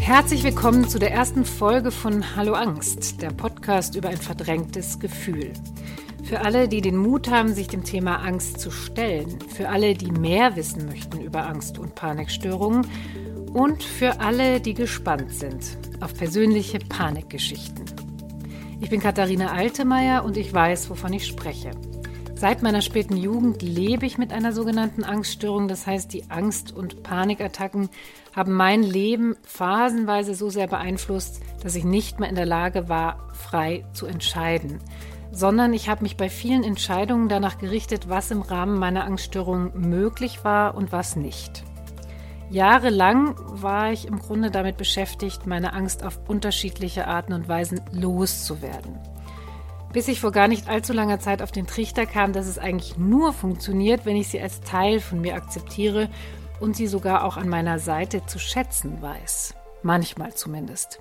Herzlich willkommen zu der ersten Folge von Hallo Angst, der Podcast über ein verdrängtes Gefühl. Für alle, die den Mut haben, sich dem Thema Angst zu stellen, für alle, die mehr wissen möchten über Angst und Panikstörungen und für alle, die gespannt sind auf persönliche Panikgeschichten. Ich bin Katharina Altemeyer und ich weiß, wovon ich spreche. Seit meiner späten Jugend lebe ich mit einer sogenannten Angststörung. Das heißt, die Angst- und Panikattacken haben mein Leben phasenweise so sehr beeinflusst, dass ich nicht mehr in der Lage war, frei zu entscheiden. Sondern ich habe mich bei vielen Entscheidungen danach gerichtet, was im Rahmen meiner Angststörung möglich war und was nicht. Jahrelang war ich im Grunde damit beschäftigt, meine Angst auf unterschiedliche Arten und Weisen loszuwerden bis ich vor gar nicht allzu langer Zeit auf den Trichter kam, dass es eigentlich nur funktioniert, wenn ich sie als Teil von mir akzeptiere und sie sogar auch an meiner Seite zu schätzen weiß. Manchmal zumindest.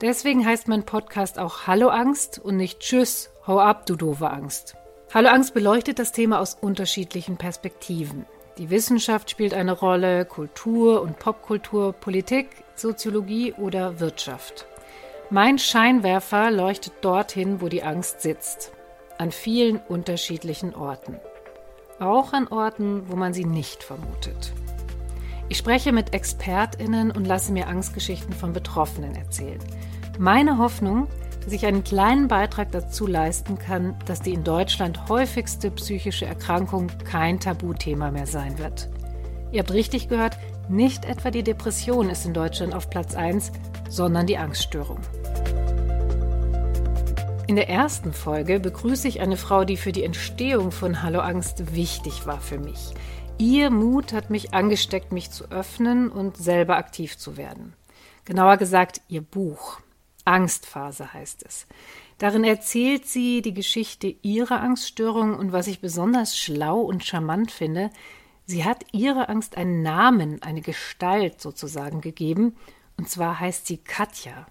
Deswegen heißt mein Podcast auch Hallo Angst und nicht Tschüss, hau ab, du doofe Angst. Hallo Angst beleuchtet das Thema aus unterschiedlichen Perspektiven. Die Wissenschaft spielt eine Rolle, Kultur und Popkultur, Politik, Soziologie oder Wirtschaft. Mein Scheinwerfer leuchtet dorthin, wo die Angst sitzt, an vielen unterschiedlichen Orten. Auch an Orten, wo man sie nicht vermutet. Ich spreche mit Expertinnen und lasse mir Angstgeschichten von Betroffenen erzählen. Meine Hoffnung, dass ich einen kleinen Beitrag dazu leisten kann, dass die in Deutschland häufigste psychische Erkrankung kein Tabuthema mehr sein wird. Ihr habt richtig gehört, nicht etwa die Depression ist in Deutschland auf Platz 1, sondern die Angststörung. In der ersten Folge begrüße ich eine Frau, die für die Entstehung von Hallo Angst wichtig war für mich. Ihr Mut hat mich angesteckt, mich zu öffnen und selber aktiv zu werden. Genauer gesagt, ihr Buch. Angstphase heißt es. Darin erzählt sie die Geschichte ihrer Angststörung und was ich besonders schlau und charmant finde, sie hat ihrer Angst einen Namen, eine Gestalt sozusagen gegeben, und zwar heißt sie Katja.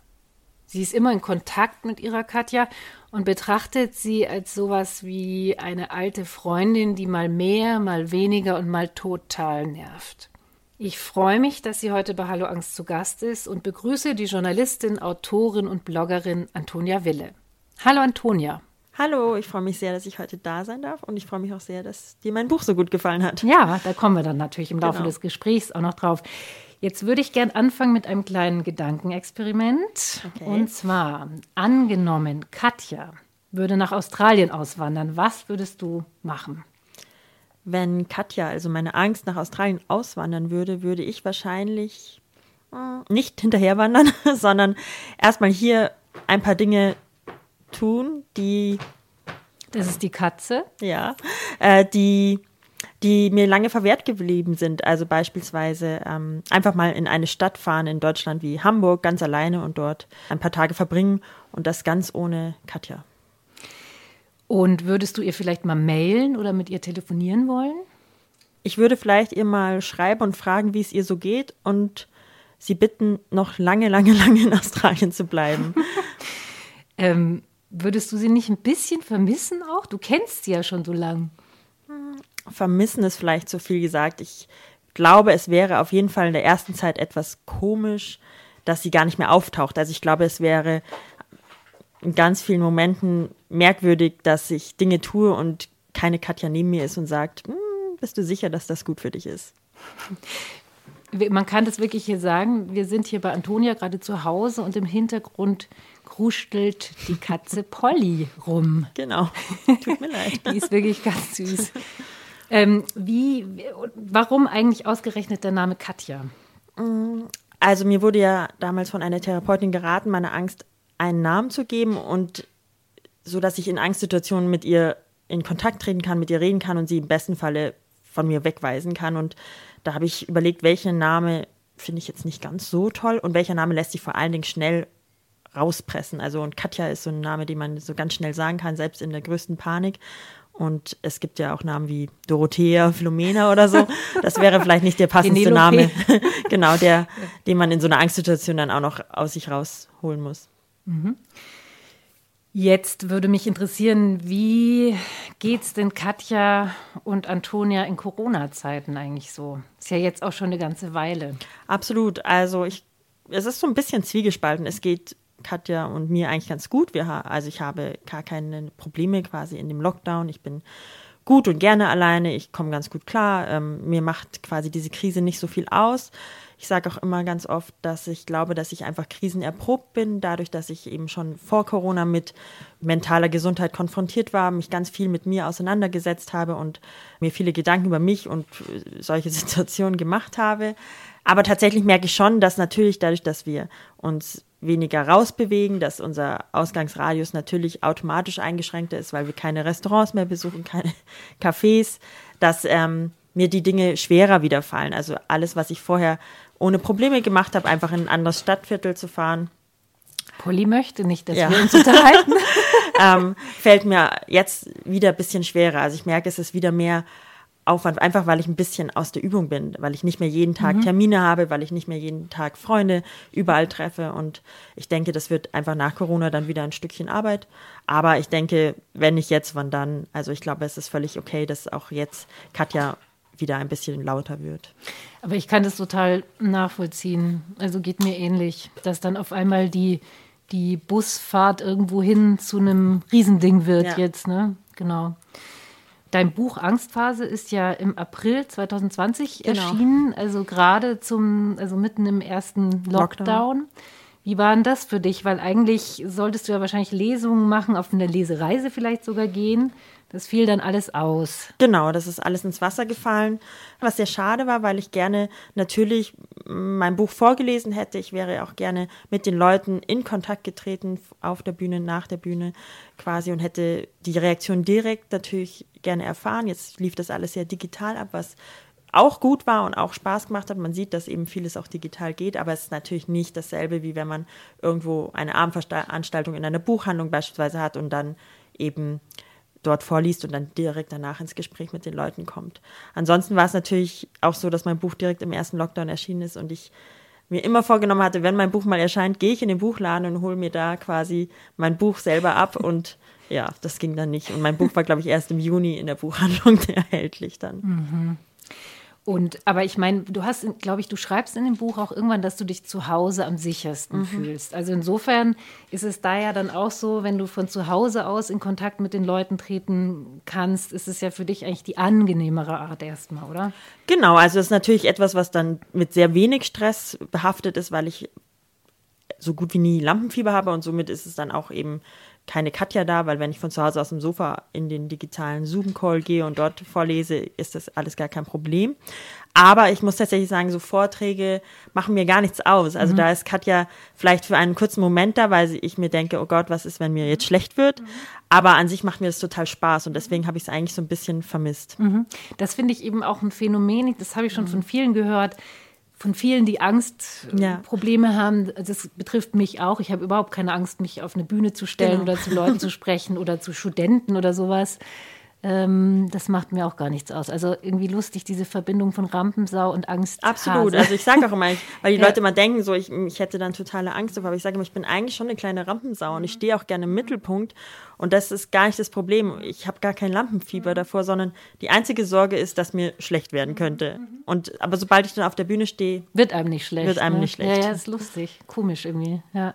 Sie ist immer in Kontakt mit ihrer Katja und betrachtet sie als sowas wie eine alte Freundin, die mal mehr, mal weniger und mal total nervt. Ich freue mich, dass sie heute bei Hallo Angst zu Gast ist und begrüße die Journalistin, Autorin und Bloggerin Antonia Wille. Hallo Antonia. Hallo, ich freue mich sehr, dass ich heute da sein darf und ich freue mich auch sehr, dass dir mein Buch so gut gefallen hat. Ja, da kommen wir dann natürlich im Laufe genau. des Gesprächs auch noch drauf. Jetzt würde ich gern anfangen mit einem kleinen Gedankenexperiment. Okay. Und zwar, angenommen, Katja würde nach Australien auswandern. Was würdest du machen? Wenn Katja, also meine Angst, nach Australien auswandern würde, würde ich wahrscheinlich äh, nicht hinterherwandern, sondern erstmal hier ein paar Dinge tun, die. Das ist die Katze. Ja. Äh, die die mir lange verwehrt geblieben sind. Also beispielsweise ähm, einfach mal in eine Stadt fahren in Deutschland wie Hamburg ganz alleine und dort ein paar Tage verbringen und das ganz ohne Katja. Und würdest du ihr vielleicht mal mailen oder mit ihr telefonieren wollen? Ich würde vielleicht ihr mal schreiben und fragen, wie es ihr so geht und sie bitten, noch lange, lange, lange in Australien zu bleiben. ähm, würdest du sie nicht ein bisschen vermissen auch? Du kennst sie ja schon so lang vermissen ist vielleicht zu viel gesagt. Ich glaube, es wäre auf jeden Fall in der ersten Zeit etwas komisch, dass sie gar nicht mehr auftaucht. Also ich glaube, es wäre in ganz vielen Momenten merkwürdig, dass ich Dinge tue und keine Katja neben mir ist und sagt, hm, bist du sicher, dass das gut für dich ist? Man kann das wirklich hier sagen. Wir sind hier bei Antonia gerade zu Hause und im Hintergrund kruschelt die Katze Polly rum. Genau. Tut mir leid. die ist wirklich ganz süß. Ähm, wie, warum eigentlich ausgerechnet der Name Katja? Also mir wurde ja damals von einer Therapeutin geraten, meine Angst einen Namen zu geben und so, dass ich in Angstsituationen mit ihr in Kontakt treten kann, mit ihr reden kann und sie im besten Falle von mir wegweisen kann. Und da habe ich überlegt, welchen Name finde ich jetzt nicht ganz so toll und welcher Name lässt sich vor allen Dingen schnell rauspressen. Also und Katja ist so ein Name, den man so ganz schnell sagen kann, selbst in der größten Panik. Und es gibt ja auch Namen wie Dorothea, Flumena oder so. Das wäre vielleicht nicht der passendste Name. genau, der, den man in so einer Angstsituation dann auch noch aus sich rausholen muss. Mhm. Jetzt würde mich interessieren, wie geht's denn Katja und Antonia in Corona-Zeiten eigentlich so? Ist ja jetzt auch schon eine ganze Weile. Absolut. Also ich es ist so ein bisschen zwiegespalten. Es geht Katja und mir eigentlich ganz gut. Wir, also ich habe gar keine Probleme quasi in dem Lockdown. Ich bin gut und gerne alleine. Ich komme ganz gut klar. Ähm, mir macht quasi diese Krise nicht so viel aus. Ich sage auch immer ganz oft, dass ich glaube, dass ich einfach krisenerprobt bin, dadurch, dass ich eben schon vor Corona mit mentaler Gesundheit konfrontiert war, mich ganz viel mit mir auseinandergesetzt habe und mir viele Gedanken über mich und äh, solche Situationen gemacht habe. Aber tatsächlich merke ich schon, dass natürlich dadurch, dass wir uns weniger rausbewegen, dass unser Ausgangsradius natürlich automatisch eingeschränkter ist, weil wir keine Restaurants mehr besuchen, keine Cafés, dass ähm, mir die Dinge schwerer widerfallen. Also alles, was ich vorher ohne Probleme gemacht habe, einfach in ein anderes Stadtviertel zu fahren. Polly möchte nicht, dass ja. wir uns unterhalten. ähm, fällt mir jetzt wieder ein bisschen schwerer. Also ich merke, es ist wieder mehr Aufwand, einfach weil ich ein bisschen aus der Übung bin, weil ich nicht mehr jeden Tag mhm. Termine habe, weil ich nicht mehr jeden Tag Freunde überall treffe. Und ich denke, das wird einfach nach Corona dann wieder ein Stückchen Arbeit. Aber ich denke, wenn nicht jetzt, wann dann? Also ich glaube, es ist völlig okay, dass auch jetzt Katja wieder ein bisschen lauter wird. Aber ich kann das total nachvollziehen. Also geht mir ähnlich, dass dann auf einmal die, die Busfahrt irgendwo hin zu einem Riesending wird ja. jetzt, ne? Genau. Dein Buch Angstphase ist ja im April 2020 genau. erschienen, also gerade zum, also mitten im ersten Lockdown. Lockdown. Wie war denn das für dich? Weil eigentlich solltest du ja wahrscheinlich Lesungen machen, auf eine Lesereise vielleicht sogar gehen. Das fiel dann alles aus. Genau, das ist alles ins Wasser gefallen. Was sehr schade war, weil ich gerne natürlich mein Buch vorgelesen hätte. Ich wäre auch gerne mit den Leuten in Kontakt getreten, auf der Bühne, nach der Bühne quasi und hätte die Reaktion direkt natürlich gerne erfahren. Jetzt lief das alles sehr digital ab, was auch gut war und auch Spaß gemacht hat. Man sieht, dass eben vieles auch digital geht, aber es ist natürlich nicht dasselbe, wie wenn man irgendwo eine Abendveranstaltung in einer Buchhandlung beispielsweise hat und dann eben dort vorliest und dann direkt danach ins Gespräch mit den Leuten kommt. Ansonsten war es natürlich auch so, dass mein Buch direkt im ersten Lockdown erschienen ist und ich mir immer vorgenommen hatte, wenn mein Buch mal erscheint, gehe ich in den Buchladen und hole mir da quasi mein Buch selber ab und ja, das ging dann nicht. Und mein Buch war, glaube ich, erst im Juni in der Buchhandlung erhältlich dann. Mhm. Und, aber ich meine, du hast, glaube ich, du schreibst in dem Buch auch irgendwann, dass du dich zu Hause am sichersten mhm. fühlst. Also insofern ist es da ja dann auch so, wenn du von zu Hause aus in Kontakt mit den Leuten treten kannst, ist es ja für dich eigentlich die angenehmere Art erstmal, oder? Genau, also es ist natürlich etwas, was dann mit sehr wenig Stress behaftet ist, weil ich so gut wie nie Lampenfieber habe und somit ist es dann auch eben keine Katja da, weil wenn ich von zu Hause aus dem Sofa in den digitalen Zoom-Call gehe und dort vorlese, ist das alles gar kein Problem. Aber ich muss tatsächlich sagen, so Vorträge machen mir gar nichts aus. Also mhm. da ist Katja vielleicht für einen kurzen Moment da, weil ich mir denke, oh Gott, was ist, wenn mir jetzt schlecht wird? Mhm. Aber an sich macht mir das total Spaß und deswegen habe ich es eigentlich so ein bisschen vermisst. Mhm. Das finde ich eben auch ein Phänomen, das habe ich schon mhm. von vielen gehört von vielen, die Angstprobleme ja. haben. Das betrifft mich auch. Ich habe überhaupt keine Angst, mich auf eine Bühne zu stellen genau. oder zu Leuten zu sprechen oder zu Studenten oder sowas. Ähm, das macht mir auch gar nichts aus. Also irgendwie lustig, diese Verbindung von Rampensau und Angst. Absolut. Also ich sage auch immer, weil die ja. Leute immer denken, so ich, ich hätte dann totale Angst davor, aber ich sage immer, ich bin eigentlich schon eine kleine Rampensau und ich stehe auch gerne im Mittelpunkt. Und das ist gar nicht das Problem. Ich habe gar kein Lampenfieber davor, sondern die einzige Sorge ist, dass mir schlecht werden könnte. Und aber sobald ich dann auf der Bühne stehe, wird einem nicht schlecht. Wird einem ne? nicht schlecht. Ja, ja, ist lustig, komisch irgendwie. Ja.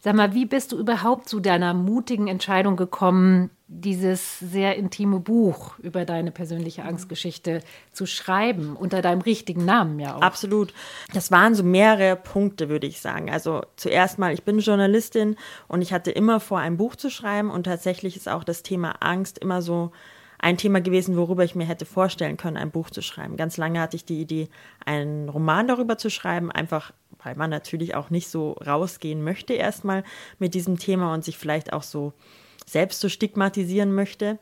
Sag mal, wie bist du überhaupt zu deiner mutigen Entscheidung gekommen, dieses sehr intime Buch über deine persönliche Angstgeschichte zu schreiben, unter deinem richtigen Namen ja auch? Absolut. Das waren so mehrere Punkte, würde ich sagen. Also zuerst mal, ich bin Journalistin und ich hatte immer vor, ein Buch zu schreiben und tatsächlich ist auch das Thema Angst immer so ein Thema gewesen, worüber ich mir hätte vorstellen können, ein Buch zu schreiben. Ganz lange hatte ich die Idee, einen Roman darüber zu schreiben, einfach weil man natürlich auch nicht so rausgehen möchte erstmal mit diesem Thema und sich vielleicht auch so selbst so stigmatisieren möchte.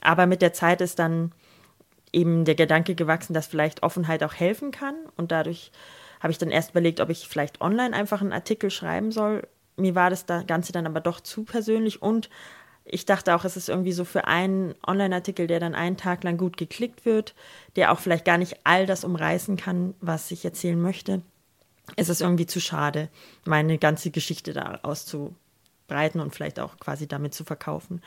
Aber mit der Zeit ist dann eben der Gedanke gewachsen, dass vielleicht Offenheit auch helfen kann. Und dadurch habe ich dann erst überlegt, ob ich vielleicht online einfach einen Artikel schreiben soll. Mir war das Ganze dann aber doch zu persönlich und ich dachte auch, es ist irgendwie so für einen Online-Artikel, der dann einen Tag lang gut geklickt wird, der auch vielleicht gar nicht all das umreißen kann, was ich erzählen möchte. Es ist irgendwie zu schade, meine ganze Geschichte da auszubreiten und vielleicht auch quasi damit zu verkaufen.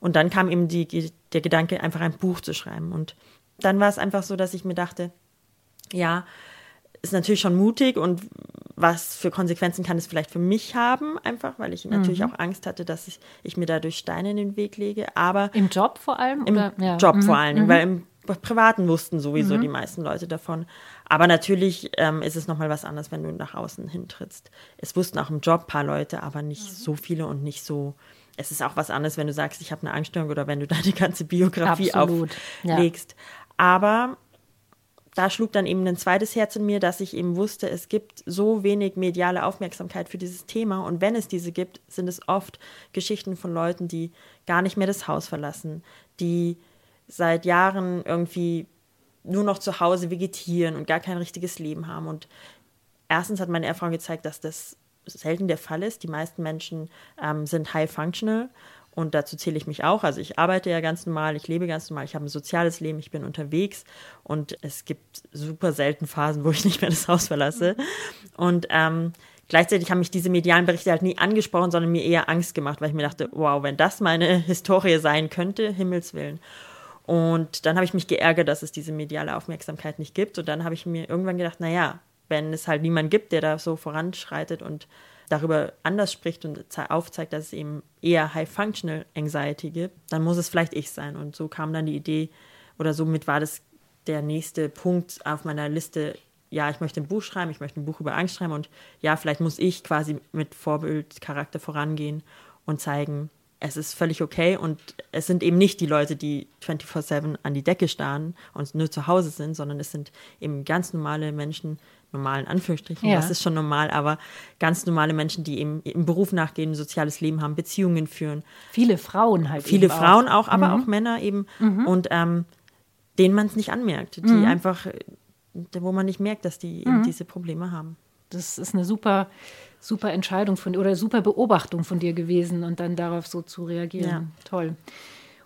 Und dann kam eben die, der Gedanke, einfach ein Buch zu schreiben. Und dann war es einfach so, dass ich mir dachte, ja, ist natürlich schon mutig und was für Konsequenzen kann es vielleicht für mich haben, einfach, weil ich natürlich mhm. auch Angst hatte, dass ich, ich, mir dadurch Steine in den Weg lege. Aber im Job vor allem? Im oder? Job mhm. vor allem, mhm. weil im Privaten wussten sowieso mhm. die meisten Leute davon. Aber natürlich ähm, ist es nochmal was anderes, wenn du nach außen hintrittst. Es wussten auch im Job ein paar Leute, aber nicht mhm. so viele und nicht so. Es ist auch was anderes, wenn du sagst, ich habe eine Angststörung oder wenn du deine ganze Biografie Absolut. auflegst. Ja. Aber da schlug dann eben ein zweites Herz in mir, dass ich eben wusste, es gibt so wenig mediale Aufmerksamkeit für dieses Thema. Und wenn es diese gibt, sind es oft Geschichten von Leuten, die gar nicht mehr das Haus verlassen, die seit Jahren irgendwie nur noch zu Hause vegetieren und gar kein richtiges Leben haben. Und erstens hat meine Erfahrung gezeigt, dass das selten der Fall ist. Die meisten Menschen ähm, sind high functional und dazu zähle ich mich auch. Also ich arbeite ja ganz normal, ich lebe ganz normal, ich habe ein soziales Leben, ich bin unterwegs und es gibt super selten Phasen, wo ich nicht mehr das Haus verlasse. Und ähm, gleichzeitig haben mich diese medialen Berichte halt nie angesprochen, sondern mir eher Angst gemacht, weil ich mir dachte, wow, wenn das meine Historie sein könnte, Himmels Willen. Und dann habe ich mich geärgert, dass es diese mediale Aufmerksamkeit nicht gibt. Und dann habe ich mir irgendwann gedacht, naja, wenn es halt niemanden gibt, der da so voranschreitet und darüber anders spricht und aufzeigt, dass es eben eher High-Functional Anxiety gibt, dann muss es vielleicht ich sein. Und so kam dann die Idee, oder somit war das der nächste Punkt auf meiner Liste, ja, ich möchte ein Buch schreiben, ich möchte ein Buch über Angst schreiben und ja, vielleicht muss ich quasi mit Vorbildcharakter vorangehen und zeigen, es ist völlig okay und es sind eben nicht die Leute, die 24-7 an die Decke starren und nur zu Hause sind, sondern es sind eben ganz normale Menschen, normalen Anführungsstrichen, ja. das ist schon normal, aber ganz normale Menschen, die eben im Beruf nachgehen, ein soziales Leben haben, Beziehungen führen. Viele Frauen halt. Viele Frauen auch, auch aber mhm. auch Männer eben mhm. und ähm, denen man es nicht anmerkt, die mhm. einfach, wo man nicht merkt, dass die eben mhm. diese Probleme haben. Das ist eine super super Entscheidung von oder super Beobachtung von dir gewesen und dann darauf so zu reagieren. Ja. Toll.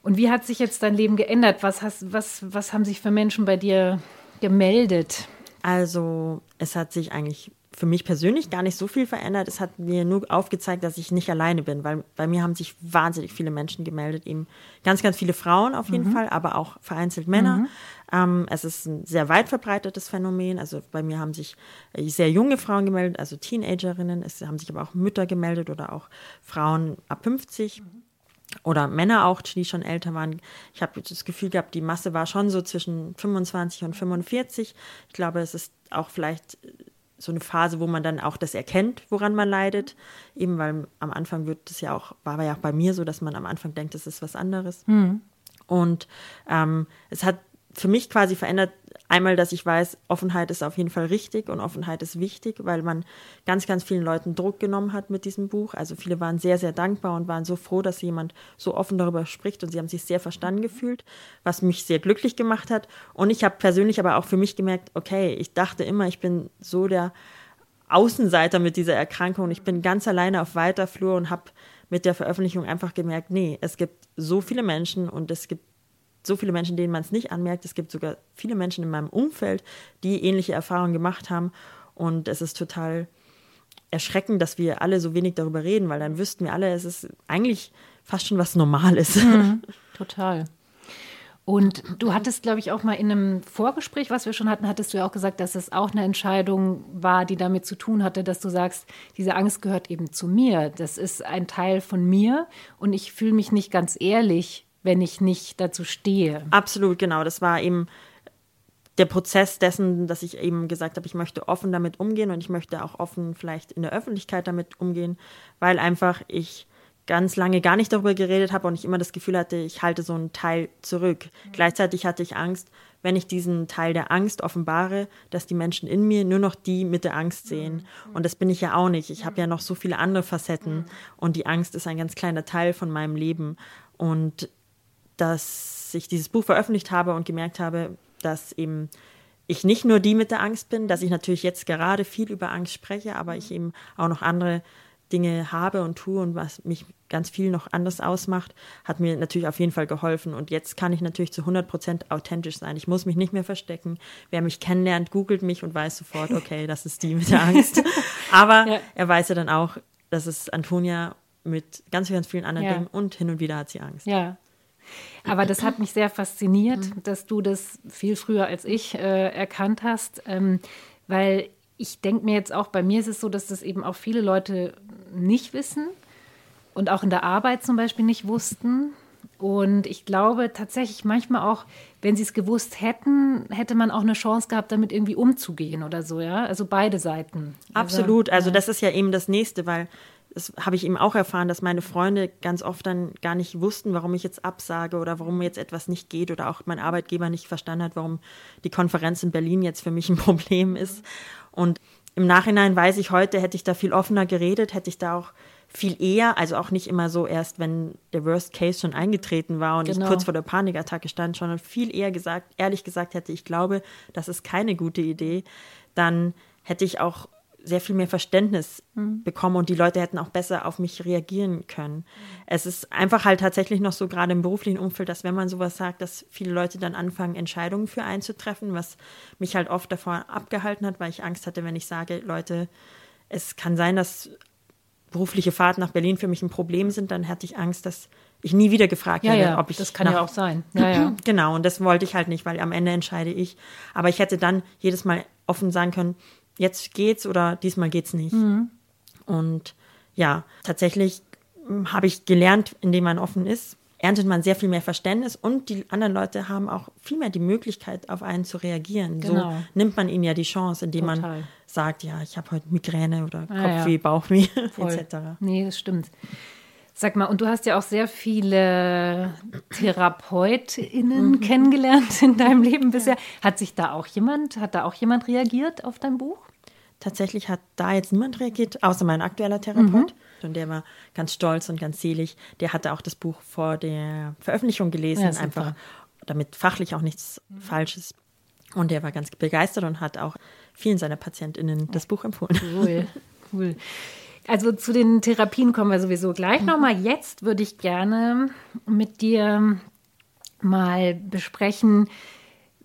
Und wie hat sich jetzt dein Leben geändert? Was, hast, was, was haben sich für Menschen bei dir gemeldet? Also es hat sich eigentlich für mich persönlich gar nicht so viel verändert. Es hat mir nur aufgezeigt, dass ich nicht alleine bin, weil bei mir haben sich wahnsinnig viele Menschen gemeldet, eben ganz, ganz viele Frauen auf jeden mhm. Fall, aber auch vereinzelt Männer. Mhm. Ähm, es ist ein sehr weit verbreitetes Phänomen. Also bei mir haben sich äh, sehr junge Frauen gemeldet, also Teenagerinnen. Es haben sich aber auch Mütter gemeldet oder auch Frauen ab 50. Mhm oder Männer auch, die schon älter waren. Ich habe das Gefühl gehabt, die Masse war schon so zwischen 25 und 45. Ich glaube, es ist auch vielleicht so eine Phase, wo man dann auch das erkennt, woran man leidet. Eben weil am Anfang wird es ja auch, war ja auch bei mir so, dass man am Anfang denkt, es ist was anderes. Mhm. Und ähm, es hat für mich quasi verändert, einmal, dass ich weiß, Offenheit ist auf jeden Fall richtig und Offenheit ist wichtig, weil man ganz, ganz vielen Leuten Druck genommen hat mit diesem Buch. Also viele waren sehr, sehr dankbar und waren so froh, dass jemand so offen darüber spricht und sie haben sich sehr verstanden gefühlt, was mich sehr glücklich gemacht hat. Und ich habe persönlich aber auch für mich gemerkt, okay, ich dachte immer, ich bin so der Außenseiter mit dieser Erkrankung. Ich bin ganz alleine auf weiter Flur und habe mit der Veröffentlichung einfach gemerkt, nee, es gibt so viele Menschen und es gibt so viele Menschen, denen man es nicht anmerkt. Es gibt sogar viele Menschen in meinem Umfeld, die ähnliche Erfahrungen gemacht haben. Und es ist total erschreckend, dass wir alle so wenig darüber reden, weil dann wüssten wir alle, es ist eigentlich fast schon was Normales. Mhm, total. Und du hattest, glaube ich, auch mal in einem Vorgespräch, was wir schon hatten, hattest du ja auch gesagt, dass es auch eine Entscheidung war, die damit zu tun hatte, dass du sagst, diese Angst gehört eben zu mir. Das ist ein Teil von mir und ich fühle mich nicht ganz ehrlich, wenn ich nicht dazu stehe. Absolut, genau. Das war eben der Prozess dessen, dass ich eben gesagt habe, ich möchte offen damit umgehen und ich möchte auch offen vielleicht in der Öffentlichkeit damit umgehen, weil einfach ich ganz lange gar nicht darüber geredet habe und ich immer das Gefühl hatte, ich halte so einen Teil zurück. Mhm. Gleichzeitig hatte ich Angst, wenn ich diesen Teil der Angst offenbare, dass die Menschen in mir nur noch die mit der Angst sehen. Mhm. Und das bin ich ja auch nicht. Ich habe ja noch so viele andere Facetten mhm. und die Angst ist ein ganz kleiner Teil von meinem Leben. Und dass ich dieses Buch veröffentlicht habe und gemerkt habe, dass eben ich nicht nur die mit der Angst bin, dass ich natürlich jetzt gerade viel über Angst spreche, aber ich eben auch noch andere Dinge habe und tue und was mich ganz viel noch anders ausmacht, hat mir natürlich auf jeden Fall geholfen. Und jetzt kann ich natürlich zu 100 Prozent authentisch sein. Ich muss mich nicht mehr verstecken. Wer mich kennenlernt, googelt mich und weiß sofort, okay, das ist die mit der Angst. Aber ja. er weiß ja dann auch, dass es Antonia mit ganz, ganz vielen anderen ja. Dingen und hin und wieder hat sie Angst. Ja, aber das hat mich sehr fasziniert, mhm. dass du das viel früher als ich äh, erkannt hast, ähm, weil ich denke mir jetzt auch, bei mir ist es so, dass das eben auch viele Leute nicht wissen und auch in der Arbeit zum Beispiel nicht wussten. Und ich glaube tatsächlich manchmal auch, wenn sie es gewusst hätten, hätte man auch eine Chance gehabt, damit irgendwie umzugehen oder so, ja. Also beide Seiten. Absolut. Also, also das ist ja eben das Nächste, weil das habe ich eben auch erfahren, dass meine Freunde ganz oft dann gar nicht wussten, warum ich jetzt absage oder warum jetzt etwas nicht geht oder auch mein Arbeitgeber nicht verstanden hat, warum die Konferenz in Berlin jetzt für mich ein Problem ist. Und im Nachhinein weiß ich heute, hätte ich da viel offener geredet, hätte ich da auch viel eher, also auch nicht immer so erst, wenn der Worst Case schon eingetreten war und genau. ich kurz vor der Panikattacke stand, sondern viel eher gesagt, ehrlich gesagt hätte, ich glaube, das ist keine gute Idee, dann hätte ich auch sehr viel mehr Verständnis mhm. bekommen und die Leute hätten auch besser auf mich reagieren können. Es ist einfach halt tatsächlich noch so gerade im beruflichen Umfeld, dass wenn man sowas sagt, dass viele Leute dann anfangen, Entscheidungen für einzutreffen, was mich halt oft davor abgehalten hat, weil ich Angst hatte, wenn ich sage, Leute, es kann sein, dass berufliche Fahrten nach Berlin für mich ein Problem sind, dann hatte ich Angst, dass ich nie wieder gefragt ja, werde, ja, ob ich. Das kann ja auch sein. Ja, ja. Genau, und das wollte ich halt nicht, weil am Ende entscheide ich. Aber ich hätte dann jedes Mal offen sagen können, jetzt geht's oder diesmal geht's nicht. Mhm. Und ja, tatsächlich hm, habe ich gelernt, indem man offen ist, erntet man sehr viel mehr Verständnis und die anderen Leute haben auch viel mehr die Möglichkeit, auf einen zu reagieren. Genau. So nimmt man ihnen ja die Chance, indem Total. man sagt, ja, ich habe heute Migräne oder ah, Kopfweh, ja. Bauchweh etc. Nee, das stimmt. Sag mal, und du hast ja auch sehr viele TherapeutInnen mhm. kennengelernt in deinem Leben bisher. Hat sich da auch jemand, hat da auch jemand reagiert auf dein Buch? Tatsächlich hat da jetzt niemand reagiert, außer mein aktueller Therapeut. Mhm. Und der war ganz stolz und ganz selig. Der hatte auch das Buch vor der Veröffentlichung gelesen, ja, einfach damit fachlich auch nichts mhm. Falsches. Und der war ganz begeistert und hat auch vielen seiner PatientInnen das Buch empfohlen. Cool, cool. Also zu den Therapien kommen wir sowieso gleich mhm. nochmal. Jetzt würde ich gerne mit dir mal besprechen,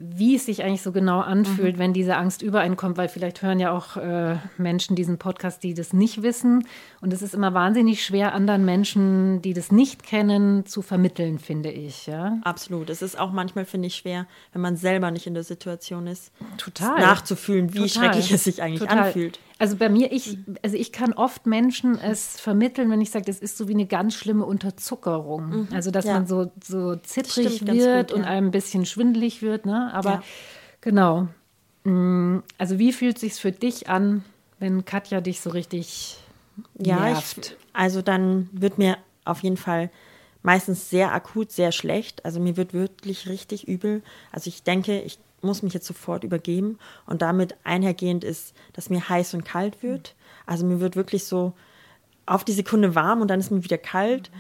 wie es sich eigentlich so genau anfühlt, mhm. wenn diese Angst über einen kommt, weil vielleicht hören ja auch äh, Menschen diesen Podcast, die das nicht wissen. Und es ist immer wahnsinnig schwer, anderen Menschen, die das nicht kennen, zu vermitteln, finde ich. Ja? Absolut. Es ist auch manchmal, finde ich, schwer, wenn man selber nicht in der Situation ist, Total. nachzufühlen, wie Total. schrecklich es sich eigentlich Total. anfühlt. Also bei mir, ich, also ich kann oft Menschen es vermitteln, wenn ich sage, das ist so wie eine ganz schlimme Unterzuckerung. Mhm. Also dass ja. man so, so zittrig Stimmt, wird gut, und einem ein bisschen schwindelig wird. Ne? Aber ja. genau. Mm, also wie fühlt es sich für dich an, wenn Katja dich so richtig ja, nervt? Ich, also dann wird mir auf jeden Fall meistens sehr akut, sehr schlecht. Also mir wird wirklich richtig übel. Also ich denke, ich muss mich jetzt sofort übergeben. Und damit einhergehend ist, dass mir heiß und kalt wird. Also mir wird wirklich so auf die Sekunde warm und dann ist mir wieder kalt.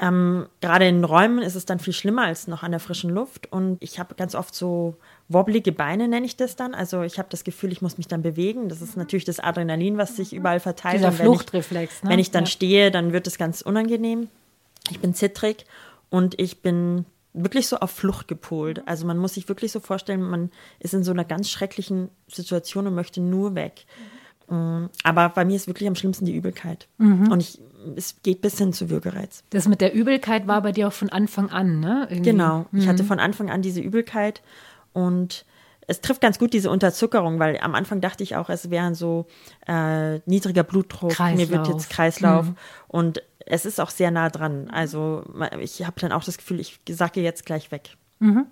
Ähm, gerade in Räumen ist es dann viel schlimmer als noch an der frischen Luft. Und ich habe ganz oft so wobblige Beine, nenne ich das dann. Also ich habe das Gefühl, ich muss mich dann bewegen. Das ist natürlich das Adrenalin, was sich überall verteilt. Dieser Fluchtreflex. Ne? Wenn ich dann ja. stehe, dann wird es ganz unangenehm. Ich bin zittrig und ich bin wirklich so auf Flucht gepolt. Also man muss sich wirklich so vorstellen, man ist in so einer ganz schrecklichen Situation und möchte nur weg. Mm, aber bei mir ist wirklich am schlimmsten die Übelkeit. Mhm. Und ich, es geht bis hin zu Würgereiz. Das mit der Übelkeit war bei dir auch von Anfang an, ne? Irgendwie. Genau. Mhm. Ich hatte von Anfang an diese Übelkeit und es trifft ganz gut diese Unterzuckerung, weil am Anfang dachte ich auch, es wären so äh, niedriger Blutdruck, Kreislauf. mir wird jetzt Kreislauf mhm. und es ist auch sehr nah dran. Also ich habe dann auch das Gefühl, ich sacke jetzt gleich weg. Mhm.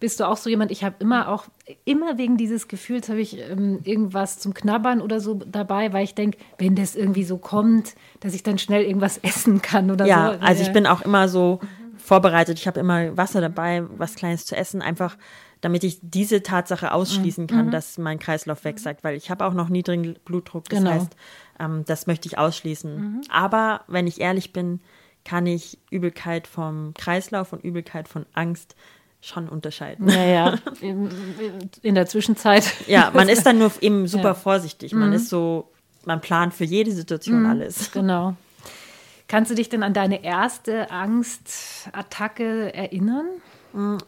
Bist du auch so jemand, ich habe immer auch, immer wegen dieses Gefühls habe ich ähm, irgendwas zum Knabbern oder so dabei, weil ich denke, wenn das irgendwie so kommt, dass ich dann schnell irgendwas essen kann oder ja, so. Ja, also ich bin auch immer so vorbereitet. Ich habe immer Wasser dabei, was Kleines zu essen, einfach damit ich diese Tatsache ausschließen kann, mhm. dass mein Kreislauf wegsagt, weil ich habe auch noch niedrigen Blutdruck. Das genau. heißt, ähm, das möchte ich ausschließen. Mhm. Aber wenn ich ehrlich bin, kann ich Übelkeit vom Kreislauf und Übelkeit von Angst schon unterscheiden. Ja, ja. In, in der Zwischenzeit. Ja, man ist dann nur eben super ja. vorsichtig. Man mhm. ist so, man plant für jede Situation mhm. alles. Genau. Kannst du dich denn an deine erste Angstattacke erinnern?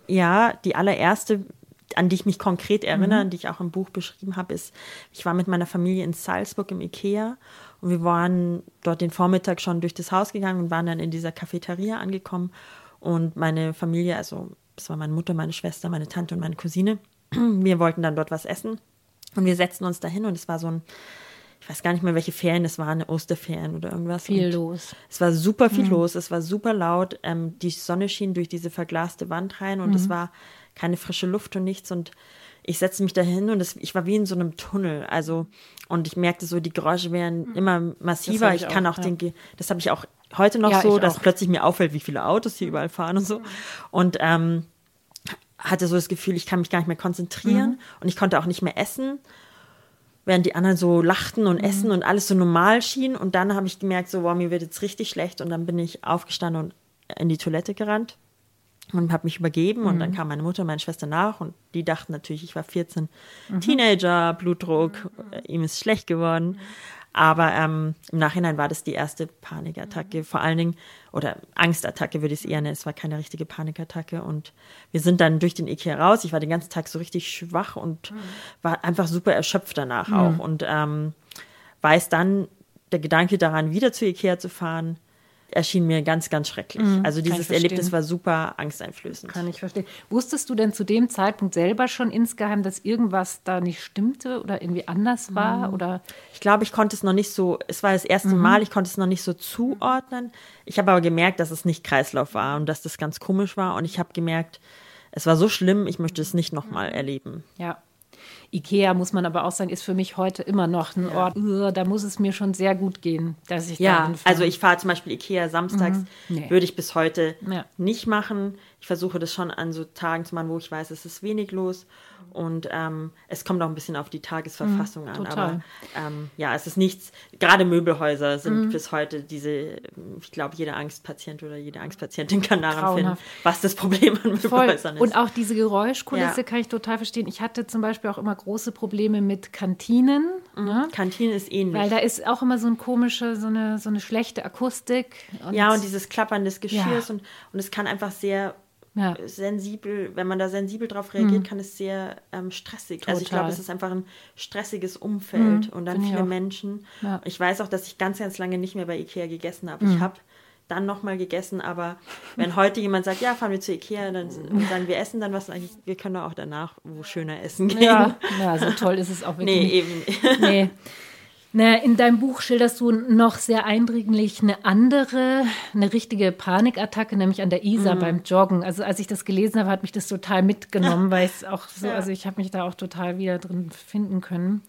Ja, die allererste, an die ich mich konkret erinnere, mhm. die ich auch im Buch beschrieben habe, ist, ich war mit meiner Familie in Salzburg im Ikea und wir waren dort den Vormittag schon durch das Haus gegangen und waren dann in dieser Cafeteria angekommen und meine Familie, also das war meine Mutter, meine Schwester, meine Tante und meine Cousine, wir wollten dann dort was essen Und wir setzten uns dahin und es war so ein, ich weiß gar nicht mehr, welche Ferien es waren, Osterferien oder irgendwas. Viel und los. Es war super viel mhm. los, es war super laut. Ähm, die Sonne schien durch diese verglaste Wand rein und mhm. es war keine frische Luft und nichts. Und ich setzte mich dahin und es, ich war wie in so einem Tunnel. Also, und ich merkte so, die Geräusche werden mhm. immer massiver. Ich, ich, kann auch, auch ja. den, das habe ich auch heute noch ja, so, dass auch. plötzlich mir auffällt, wie viele Autos hier überall fahren und so. Und ähm, hatte so das Gefühl, ich kann mich gar nicht mehr konzentrieren mhm. und ich konnte auch nicht mehr essen, während die anderen so lachten und mhm. essen und alles so normal schien. Und dann habe ich gemerkt, so, wow, mir wird jetzt richtig schlecht. Und dann bin ich aufgestanden und in die Toilette gerannt und habe mich übergeben mhm. und dann mhm. kam meine Mutter und meine Schwester nach und die dachten natürlich, ich war 14, mhm. Teenager, Blutdruck, mhm. ihm ist schlecht geworden. Aber ähm, im Nachhinein war das die erste Panikattacke, vor allen Dingen, oder Angstattacke würde ich es eher nennen. Es war keine richtige Panikattacke. Und wir sind dann durch den Ikea raus. Ich war den ganzen Tag so richtig schwach und mhm. war einfach super erschöpft danach auch. Mhm. Und ähm, weiß dann der Gedanke daran, wieder zu Ikea zu fahren, erschien mir ganz, ganz schrecklich. Mhm, also dieses Erlebnis war super angsteinflößend. Kann ich verstehen. Wusstest du denn zu dem Zeitpunkt selber schon insgeheim, dass irgendwas da nicht stimmte oder irgendwie anders war? Mhm. Oder? Ich glaube, ich konnte es noch nicht so, es war das erste mhm. Mal, ich konnte es noch nicht so zuordnen. Ich habe aber gemerkt, dass es nicht Kreislauf war und dass das ganz komisch war. Und ich habe gemerkt, es war so schlimm, ich möchte es nicht nochmal erleben. Ja, Ikea, muss man aber auch sagen, ist für mich heute immer noch ein Ort, da muss es mir schon sehr gut gehen, dass ich Ja, also ich fahre zum Beispiel Ikea samstags, mhm. nee. würde ich bis heute ja. nicht machen. Ich versuche das schon an so Tagen zu machen, wo ich weiß, es ist wenig los. Und ähm, es kommt auch ein bisschen auf die Tagesverfassung mhm, an. Total. Aber ähm, ja, es ist nichts, gerade Möbelhäuser sind mhm. bis heute diese, ich glaube, jeder Angstpatient oder jede Angstpatientin kann daran finden, was das Problem an Möbelhäusern Voll. ist. Und auch diese Geräuschkulisse ja. kann ich total verstehen. Ich hatte zum Beispiel auch immer große Probleme mit Kantinen. Mhm. Ne? Kantinen ist ähnlich. Weil da ist auch immer so eine komische, so eine, so eine schlechte Akustik. Und ja, und dieses Klappern des Geschirrs ja. und, und es kann einfach sehr ja. sensibel, wenn man da sensibel drauf reagiert, mhm. kann es sehr ähm, stressig. Total. Also ich glaube, es ist einfach ein stressiges Umfeld mhm, und dann viele Menschen. Ja. Ich weiß auch, dass ich ganz, ganz lange nicht mehr bei Ikea gegessen habe. Mhm. Ich habe dann nochmal gegessen, aber wenn heute jemand sagt, ja, fahren wir zu Ikea, dann sagen wir essen dann was, wir können auch danach wo schöner essen gehen. Ja, ja so toll ist es auch wirklich. Nee, eben. Nee. Na, in deinem Buch schilderst du noch sehr eindringlich eine andere, eine richtige Panikattacke, nämlich an der Isar mhm. beim Joggen. Also als ich das gelesen habe, hat mich das total mitgenommen, weil es auch so, also ich habe mich da auch total wieder drin finden können.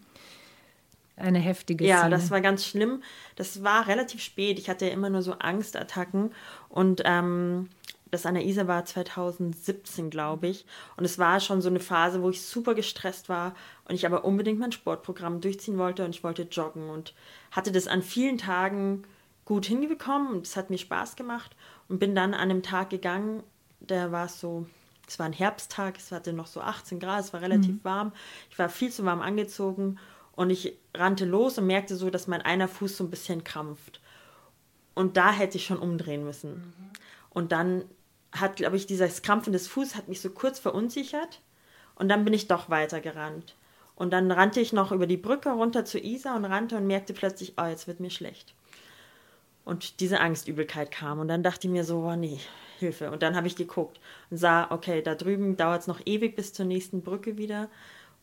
Eine heftige ja, Szene. Ja, das war ganz schlimm. Das war relativ spät. Ich hatte ja immer nur so Angstattacken und ähm, das an der Isar war 2017, glaube ich. Und es war schon so eine Phase, wo ich super gestresst war und ich aber unbedingt mein Sportprogramm durchziehen wollte und ich wollte joggen und hatte das an vielen Tagen gut hingekommen und es hat mir Spaß gemacht und bin dann an einem Tag gegangen, der war so, es war ein Herbsttag, es hatte noch so 18 Grad, es war relativ mhm. warm. Ich war viel zu warm angezogen und ich rannte los und merkte so, dass mein einer Fuß so ein bisschen krampft. Und da hätte ich schon umdrehen müssen. Mhm. Und dann hat, glaube ich, dieses Krampfen des Fußes hat mich so kurz verunsichert und dann bin ich doch weitergerannt. Und dann rannte ich noch über die Brücke runter zu Isa und rannte und merkte plötzlich, oh, jetzt wird mir schlecht. Und diese Angstübelkeit kam und dann dachte ich mir so, oh nee, Hilfe. Und dann habe ich geguckt und sah, okay, da drüben dauert es noch ewig bis zur nächsten Brücke wieder.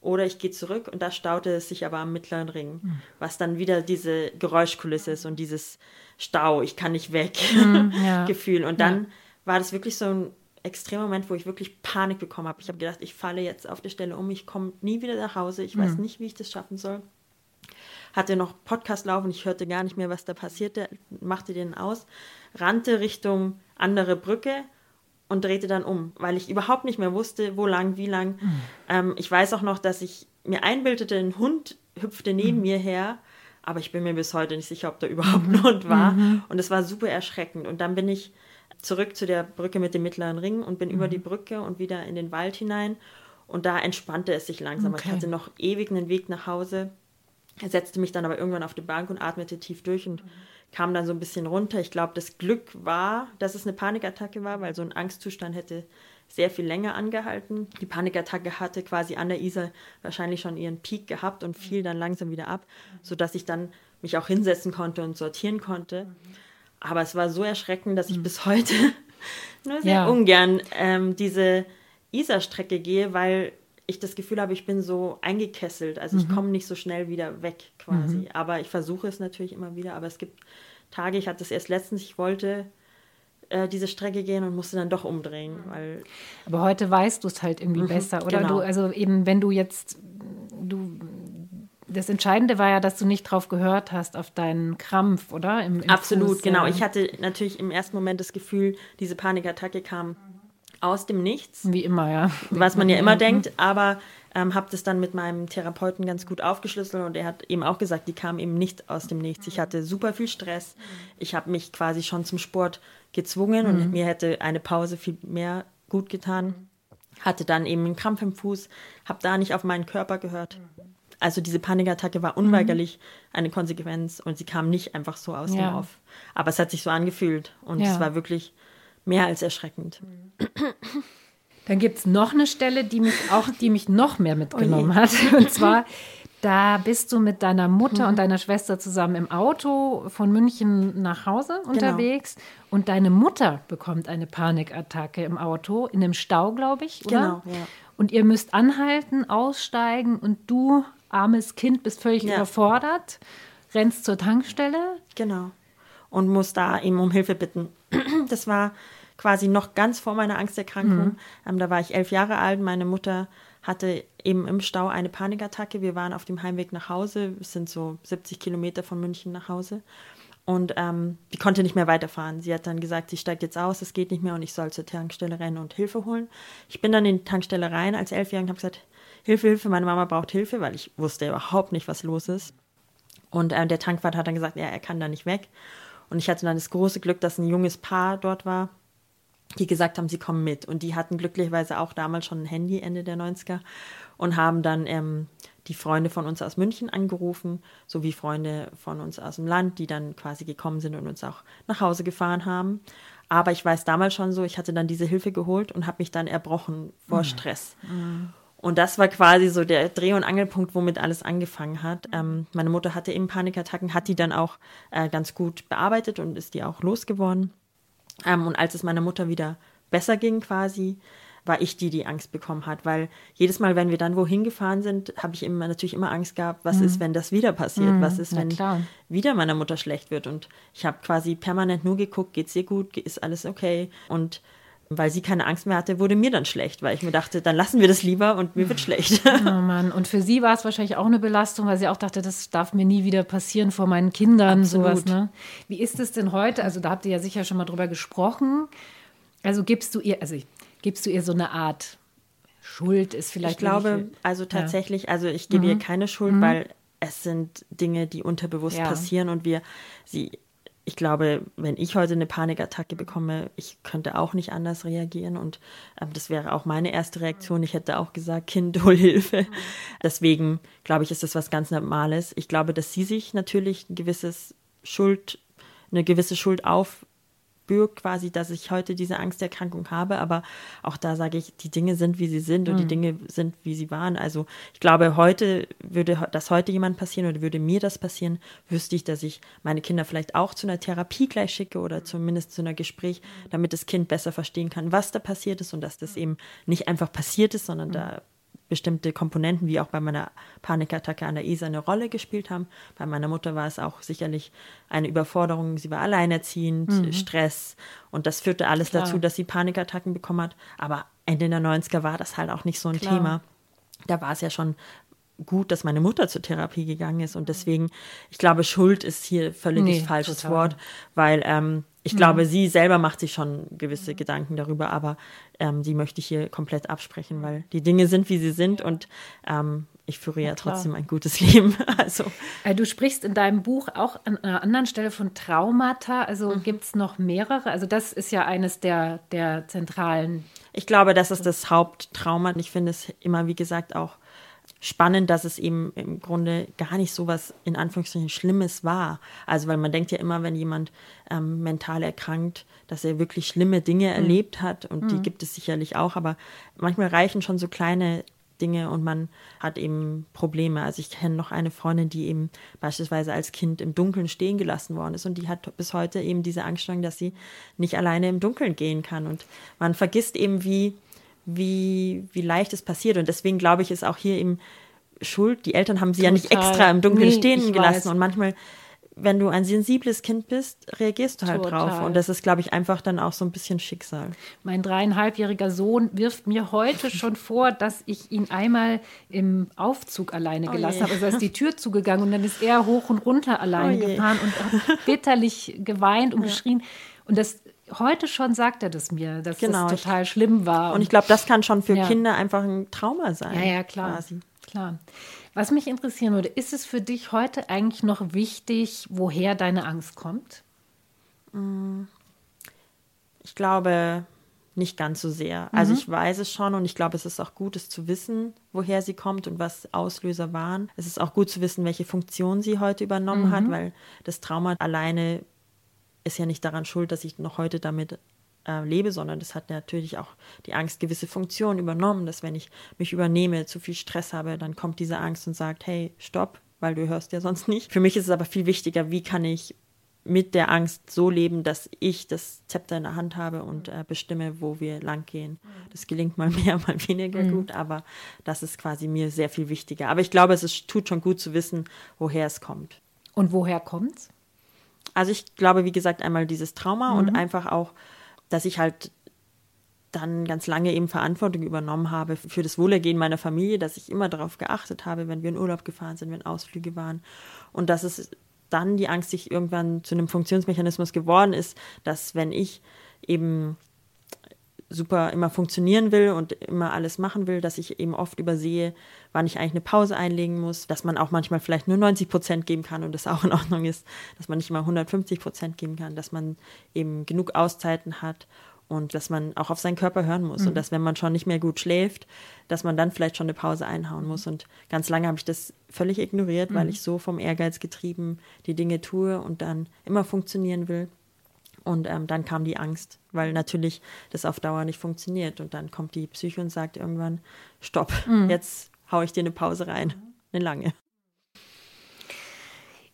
Oder ich gehe zurück und da staute es sich aber am mittleren Ring, mhm. was dann wieder diese Geräuschkulisse ist und dieses Stau, ich kann nicht weg, mhm, ja. Gefühl. Und dann ja war das wirklich so ein extremer Moment, wo ich wirklich Panik bekommen habe. Ich habe gedacht, ich falle jetzt auf der Stelle um, ich komme nie wieder nach Hause, ich weiß mhm. nicht, wie ich das schaffen soll. Hatte noch Podcast laufen, ich hörte gar nicht mehr, was da passierte, machte den aus, rannte Richtung andere Brücke und drehte dann um, weil ich überhaupt nicht mehr wusste, wo lang, wie lang. Mhm. Ähm, ich weiß auch noch, dass ich mir einbildete, ein Hund hüpfte neben mhm. mir her, aber ich bin mir bis heute nicht sicher, ob da überhaupt ein Hund war. Mhm. Und es war super erschreckend. Und dann bin ich zurück zu der Brücke mit dem mittleren Ring und bin mhm. über die Brücke und wieder in den Wald hinein. Und da entspannte es sich langsam. Okay. Ich hatte noch ewig einen Weg nach Hause. Er setzte mich dann aber irgendwann auf die Bank und atmete tief durch und mhm. kam dann so ein bisschen runter. Ich glaube, das Glück war, dass es eine Panikattacke war, weil so ein Angstzustand hätte sehr viel länger angehalten. Die Panikattacke hatte quasi an der Isar wahrscheinlich schon ihren Peak gehabt und fiel dann langsam wieder ab, mhm. sodass ich dann mich auch hinsetzen konnte und sortieren konnte. Mhm. Aber es war so erschreckend, dass ich mhm. bis heute nur sehr ja. ungern ähm, diese Isar-Strecke gehe, weil ich das Gefühl habe, ich bin so eingekesselt. Also ich komme nicht so schnell wieder weg quasi. Aber ich versuche es natürlich immer wieder. Aber es gibt Tage, ich hatte es erst letztens, ich wollte äh, diese Strecke gehen und musste dann doch umdrehen. Weil Aber heute weißt du es halt irgendwie besser, oder? genau. Du, also eben, wenn du jetzt, das Entscheidende war ja, dass du nicht drauf gehört hast, auf deinen Krampf, oder? Im, im Absolut, Fuß, genau. ja. Ich hatte natürlich im ersten Moment das Gefühl, diese Panikattacke kam aus dem Nichts. Wie immer, ja. was man ja immer denkt, aber ähm, habe das dann mit meinem Therapeuten ganz gut aufgeschlüsselt und er hat eben auch gesagt, die kam eben nicht aus dem Nichts. Ich hatte super viel Stress. Ich habe mich quasi schon zum Sport gezwungen und mir hätte eine Pause viel mehr gut getan. Hatte dann eben einen Krampf im Fuß, habe da nicht auf meinen Körper gehört. Also diese Panikattacke war unweigerlich eine Konsequenz und sie kam nicht einfach so aus Ja. dem Off. Aber es hat sich so angefühlt und Ja. es war wirklich mehr als erschreckend. Dann gibt es noch eine Stelle, die mich auch, die mich noch mehr mitgenommen hat. Und zwar, da bist du mit deiner Mutter und deiner Schwester zusammen im Auto von München nach Hause unterwegs und deine Mutter bekommt eine Panikattacke im Auto, in einem Stau, glaube ich, oder? Genau, ja. Und ihr müsst anhalten, aussteigen und du, armes Kind, bist völlig Ja. überfordert, rennst zur Tankstelle. Genau. Und muss da eben um Hilfe bitten. Das war quasi noch ganz vor meiner Angsterkrankung. Ähm, da war ich elf Jahre alt. Meine Mutter hatte eben im Stau eine Panikattacke. Wir waren auf dem Heimweg nach Hause. Es sind so 70 Kilometer von München nach Hause. Und ähm, die konnte nicht mehr weiterfahren. Sie hat dann gesagt, sie steigt jetzt aus, es geht nicht mehr und ich soll zur Tankstelle rennen und Hilfe holen. Ich bin dann in die Tankstelle rein als Elfjährige und habe gesagt, Hilfe, Hilfe, meine Mama braucht Hilfe, weil ich wusste überhaupt nicht, was los ist. Und äh, der Tankwart hat dann gesagt, ja, er kann da nicht weg. Und ich hatte dann das große Glück, dass ein junges Paar dort war, die gesagt haben, sie kommen mit. Und die hatten glücklicherweise auch damals schon ein Handy, Ende der 90er, und haben dann ähm, die Freunde von uns aus München angerufen, sowie Freunde von uns aus dem Land, die dann quasi gekommen sind und uns auch nach Hause gefahren haben. Aber ich weiß damals schon so, ich hatte dann diese Hilfe geholt und habe mich dann erbrochen vor Stress. Und das war quasi so der Dreh- und Angelpunkt, womit alles angefangen hat. Ähm, meine Mutter hatte eben Panikattacken, hat die dann auch äh, ganz gut bearbeitet und ist die auch losgeworden. Ähm, und als es meiner Mutter wieder besser ging quasi, war ich die, die Angst bekommen hat, weil jedes Mal, wenn wir dann wohin gefahren sind, habe ich immer natürlich immer Angst gehabt, was ist, wenn das wieder passiert, was ist, wenn wieder meiner Mutter schlecht wird? Und ich habe quasi permanent nur geguckt, geht's ihr gut, ist alles okay? Und weil sie keine Angst mehr hatte, wurde mir dann schlecht, weil ich mir dachte, dann lassen wir das lieber und mir wird schlecht. Oh Mann, und für sie war es wahrscheinlich auch eine Belastung, weil sie auch dachte, das darf mir nie wieder passieren vor meinen Kindern, Absolut. sowas. Ne? Wie ist es denn heute? Also da habt ihr ja sicher schon mal drüber gesprochen. Also gibst du ihr, also gibst du ihr so eine Art Schuld ist vielleicht Ich glaube, also tatsächlich, also ich gebe ihr keine Schuld, weil es sind Dinge, die unterbewusst Ja. passieren und wir sie ich glaube, wenn ich heute eine Panikattacke bekomme, ich könnte auch nicht anders reagieren und ähm, das wäre auch meine erste Reaktion. Ich hätte auch gesagt, Kind, hol Hilfe. Deswegen glaube ich, ist das was ganz Normales. Ich glaube, dass sie sich natürlich ein gewisses Schuld, eine gewisse Schuld aufbürgt, quasi, dass ich heute diese Angsterkrankung habe. Aber auch da sage ich, die Dinge sind, wie sie sind und die Dinge sind, wie sie waren. Also ich glaube, heute würde das heute jemand passieren oder würde mir das passieren, wüsste ich, dass ich meine Kinder vielleicht auch zu einer Therapie gleich schicke oder zumindest zu einer Gespräch, damit das Kind besser verstehen kann, was da passiert ist und dass das eben nicht einfach passiert ist, sondern da bestimmte Komponenten, wie auch bei meiner Panikattacke an der Isar eine Rolle gespielt haben. Bei meiner Mutter war es auch sicherlich eine Überforderung. Sie war alleinerziehend, Stress und das führte alles Klar. dazu, dass sie Panikattacken bekommen hat. Aber Ende der 90er war das halt auch nicht so ein Klar. Thema. Da war es ja schon gut, dass meine Mutter zur Therapie gegangen ist und deswegen, ich glaube, Schuld ist hier völlig Nee, falsches total. Wort, weil ähm, ich glaube, sie selber macht sich schon gewisse Gedanken darüber, aber ähm, die möchte ich hier komplett absprechen, weil die Dinge sind, wie sie sind und ähm, ich führe ja, klar. trotzdem ein gutes Leben. Also Äh, Du sprichst in deinem Buch auch an einer anderen Stelle von Traumata. Also gibt es noch mehrere? Also das ist ja eines der, der zentralen. ich glaube, das ist das Haupttrauma. Und ich finde es immer, wie gesagt, auch spannend, dass es eben im Grunde gar nicht so was in Anführungsstrichen Schlimmes war. Also weil man denkt ja immer, wenn jemand ähm, mental erkrankt, dass er wirklich schlimme Dinge erlebt hat und die gibt es sicherlich auch, aber manchmal reichen schon so kleine Dinge und man hat eben Probleme. Also ich kenne noch eine Freundin, die eben beispielsweise als Kind im Dunkeln stehen gelassen worden ist und die hat bis heute eben diese Angststörung, dass sie nicht alleine im Dunkeln gehen kann und man vergisst eben, wie wie, wie leicht es passiert. Und deswegen glaube ich, ist auch hier eben Schuld. Die Eltern haben sie Total. ja nicht extra im Dunkeln Nee, stehen gelassen. weiß. Und manchmal, wenn du ein sensibles Kind bist, reagierst du halt Total. drauf. Und das ist, glaube ich, einfach dann auch so ein bisschen Schicksal. Mein dreieinhalbjähriger Sohn wirft mir heute schon vor, dass ich ihn einmal im Aufzug alleine gelassen je. habe. Also ist die Tür zugegangen und dann ist er hoch und runter alleine Oh gefahren und hat bitterlich geweint und geschrien. Und das heute schon sagt er das mir, dass Genau, das total schlimm war. Und ich glaube, das kann schon für Ja. Kinder einfach ein Trauma sein. Ja, ja, klar. Quasi. Klar. Was mich interessieren würde, ist es für dich heute eigentlich noch wichtig, woher deine Angst kommt? Ich glaube nicht ganz so sehr. Also ich weiß es schon und ich glaube, es ist auch gut, es zu wissen, woher sie kommt und was Auslöser waren. Es ist auch gut zu wissen, welche Funktion sie heute übernommen hat, weil das Trauma alleine ist ja nicht daran schuld, dass ich noch heute damit äh, lebe, sondern das hat natürlich auch die Angst gewisse Funktionen übernommen, dass wenn ich mich übernehme, zu viel Stress habe, dann kommt diese Angst und sagt, hey, stopp, weil du hörst ja sonst nicht. Für mich ist es aber viel wichtiger, wie kann ich mit der Angst so leben, dass ich das Zepter in der Hand habe und äh, bestimme, wo wir lang gehen. Das gelingt mal mehr, mal weniger gut, aber das ist quasi mir sehr viel wichtiger. Aber ich glaube, es ist, tut schon gut zu wissen, woher es kommt. Und woher kommt's? Also ich glaube, wie gesagt, einmal dieses Trauma und einfach auch, dass ich halt dann ganz lange eben Verantwortung übernommen habe für das Wohlergehen meiner Familie, dass ich immer darauf geachtet habe, wenn wir in Urlaub gefahren sind, wenn Ausflüge waren. Und dass es dann die Angst sich irgendwann zu einem Funktionsmechanismus geworden ist, dass wenn ich eben super immer funktionieren will und immer alles machen will, dass ich eben oft übersehe, wann ich eigentlich eine Pause einlegen muss, dass man auch manchmal vielleicht nur 90 Prozent geben kann und das auch in Ordnung ist, dass man nicht immer 150 Prozent geben kann, dass man eben genug Auszeiten hat und dass man auch auf seinen Körper hören muss. Und dass wenn man schon nicht mehr gut schläft, dass man dann vielleicht schon eine Pause einhauen muss. Und ganz lange habe ich das völlig ignoriert, weil ich so vom Ehrgeiz getrieben die Dinge tue und dann immer funktionieren will. Und ähm, dann kam die Angst, weil natürlich das auf Dauer nicht funktioniert. Und dann kommt die Psyche und sagt irgendwann, stopp, jetzt hau ich dir eine Pause rein. Eine lange.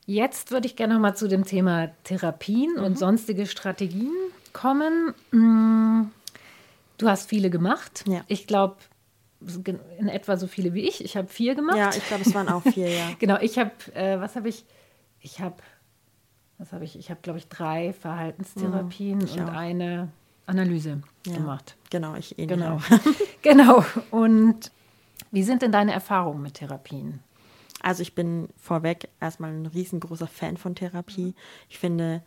Jetzt würde ich gerne noch mal zu dem Thema Therapien und sonstige Strategien kommen. Mm, Du hast viele gemacht. Ja. Ich glaube, in etwa so viele wie ich. Ich habe vier gemacht. Ja, ich glaube, es waren auch vier, ja. Genau, ich habe, äh, was habe ich? Ich habe, was habe ich? Ich habe, glaube ich, drei Verhaltenstherapien Mhm, und auch. eine Analyse ja. gemacht. Genau, ich ähnlich Genau. auch. genau. Und wie sind denn deine Erfahrungen mit Therapien? Also ich bin vorweg erstmal ein riesengroßer Fan von Therapie. Ich finde,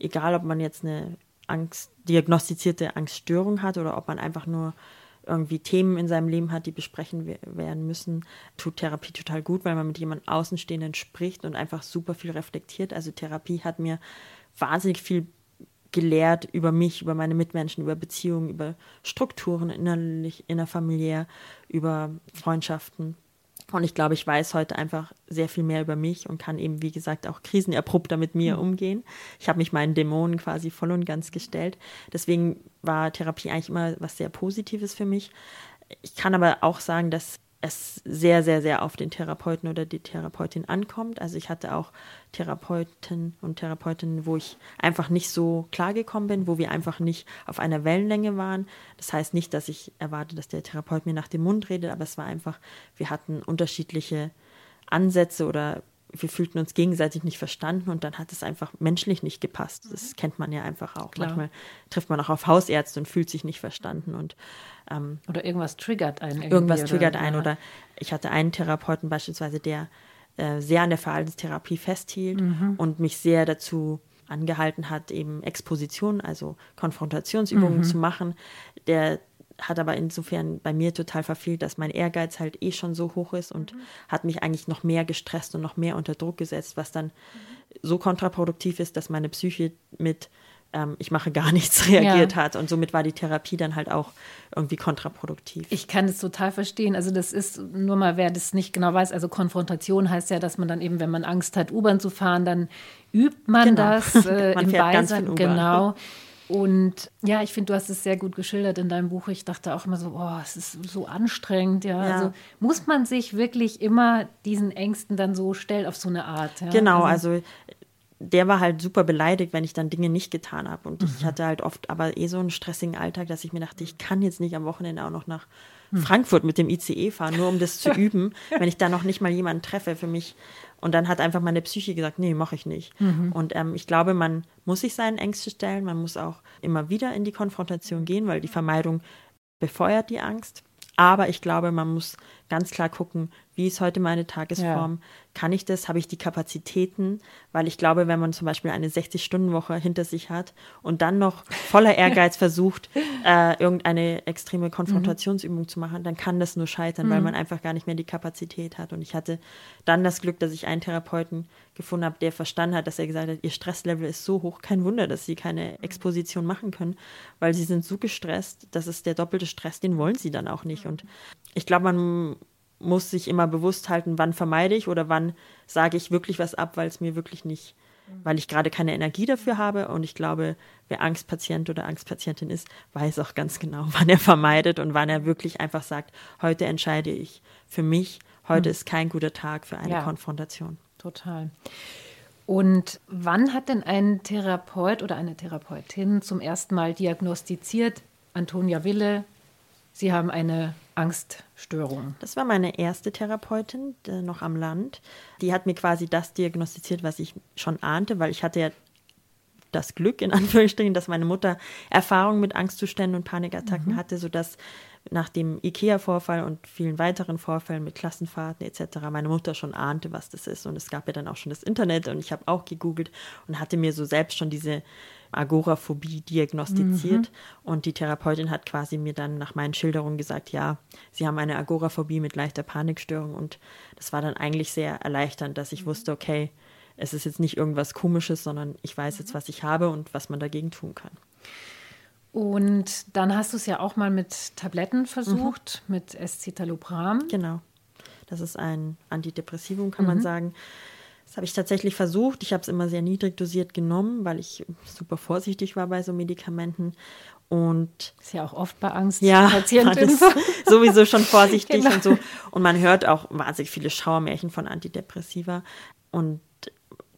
egal ob man jetzt eine Angst, diagnostizierte Angststörung hat oder ob man einfach nur irgendwie Themen in seinem Leben hat, die besprechen we- werden müssen, tut Therapie total gut, weil man mit jemand Außenstehenden spricht und einfach super viel reflektiert. Also Therapie hat mir wahnsinnig viel gelehrt über mich, über meine Mitmenschen, über Beziehungen, über Strukturen innerlich, innerfamiliär, über Freundschaften. Und ich glaube, ich weiß heute einfach sehr viel mehr über mich und kann eben, wie gesagt, auch krisenerprobter mit mir umgehen. Ich habe mich meinen Dämonen quasi voll und ganz gestellt. Deswegen war Therapie eigentlich immer was sehr Positives für mich. Ich kann aber auch sagen, dass es sehr, sehr, sehr auf den Therapeuten oder die Therapeutin ankommt. Also ich hatte auch Therapeuten und Therapeutinnen, wo ich einfach nicht so klargekommen bin, wo wir einfach nicht auf einer Wellenlänge waren. Das heißt nicht, dass ich erwarte, dass der Therapeut mir nach dem Mund redet, aber es war einfach, wir hatten unterschiedliche Ansätze oder wir fühlten uns gegenseitig nicht verstanden und dann hat es einfach menschlich nicht gepasst. Das kennt man ja einfach auch. Klar. Manchmal trifft man auch auf Hausärzte und fühlt sich nicht verstanden und ähm, Oder irgendwas triggert einen. irgendwas oder- triggert einen ja. oder ich hatte einen Therapeuten beispielsweise, der äh, sehr an der Verhaltenstherapie festhielt Mhm. und mich sehr dazu angehalten hat, eben Exposition, also Konfrontationsübungen Mhm. zu machen. Der hat aber insofern bei mir total verfehlt, dass mein Ehrgeiz halt eh schon so hoch ist und Mhm. hat mich eigentlich noch mehr gestresst und noch mehr unter Druck gesetzt, was dann so kontraproduktiv ist, dass meine Psyche mit ähm, ich mache gar nichts reagiert hat und somit war die Therapie dann halt auch irgendwie kontraproduktiv. Ich kann das total verstehen. Also das ist nur mal, wer das nicht genau weiß. Also Konfrontation heißt ja, dass man dann eben, wenn man Angst hat, U-Bahn zu fahren, dann übt man Genau. das äh, Man im fährt ganz Beisein. Genau. Und ja, ich finde, du hast es sehr gut geschildert in deinem Buch. Ich dachte auch immer so, boah, es ist so anstrengend. Ja, Ja. also muss man sich wirklich immer diesen Ängsten dann so stellen auf so eine Art. Ja? Genau, also der war halt super beleidigt, wenn ich dann Dinge nicht getan habe. Und mhm. ich hatte halt oft aber eh so einen stressigen Alltag, dass ich mir dachte, ich kann jetzt nicht am Wochenende auch noch nach mhm. Frankfurt mit dem ICE fahren, nur um das zu üben, wenn ich da noch nicht mal jemanden treffe für mich. Und dann hat einfach meine Psyche gesagt, nee, mache ich nicht. Mhm. Und ähm, ich glaube, man muss sich seinen Ängsten stellen, man muss auch immer wieder in die Konfrontation gehen, weil die Vermeidung befeuert die Angst. Aber ich glaube, man muss ganz klar gucken, wie ist heute meine Tagesform? Ja. Kann ich das? Habe ich die Kapazitäten? Weil ich glaube, wenn man zum Beispiel eine 60-Stunden-Woche hinter sich hat und dann noch voller Ehrgeiz versucht, äh, irgendeine extreme Konfrontationsübung mhm. zu machen, dann kann das nur scheitern, mhm. weil man einfach gar nicht mehr die Kapazität hat. Und ich hatte dann das Glück, dass ich einen Therapeuten gefunden habe, der verstanden hat, dass er gesagt hat, ihr Stresslevel ist so hoch, kein Wunder, dass sie keine Exposition machen können, weil sie sind so gestresst, das ist der doppelte Stress, den wollen sie dann auch nicht. Und ich glaube, man muss sich immer bewusst halten, wann vermeide ich oder wann sage ich wirklich was ab, weil es mir wirklich nicht, weil ich gerade keine Energie dafür habe. Und ich glaube, wer Angstpatient oder Angstpatientin ist, weiß auch ganz genau, wann er vermeidet und wann er wirklich einfach sagt, heute entscheide ich für mich, heute mhm. ist kein guter Tag für eine ja, Konfrontation. Total. Und wann hat denn ein Therapeut oder eine Therapeutin zum ersten Mal diagnostiziert, Antonia Wille, Sie haben eine Angststörung. Das war meine erste Therapeutin noch am Land. Die hat mir quasi das diagnostiziert, was ich schon ahnte, weil ich hatte ja das Glück, in Anführungsstrichen, dass meine Mutter Erfahrung mit Angstzuständen und Panikattacken mhm. hatte, sodass nach dem IKEA-Vorfall und vielen weiteren Vorfällen mit Klassenfahrten etc. meine Mutter schon ahnte, was das ist. Und es gab ja dann auch schon das Internet und ich habe auch gegoogelt und hatte mir so selbst schon diese Agoraphobie diagnostiziert. Mhm. Und die Therapeutin hat quasi mir dann nach meinen Schilderungen gesagt, ja, sie haben eine Agoraphobie mit leichter Panikstörung. Und das war dann eigentlich sehr erleichternd, dass ich mhm. wusste, okay, es ist jetzt nicht irgendwas Komisches, sondern ich weiß jetzt, mhm. was ich habe und was man dagegen tun kann. Und dann hast du es ja auch mal mit Tabletten versucht, mhm. mit Escitalopram. Genau. Das ist ein Antidepressivum, kann mhm. man sagen. Das habe ich tatsächlich versucht. Ich habe es immer sehr niedrig dosiert genommen, weil ich super vorsichtig war bei so Medikamenten. Und ist ja auch oft bei Angst. Ja, Patienten. sowieso schon vorsichtig genau. und so. Und man hört auch wahnsinnig viele Schauermärchen von Antidepressiva. Und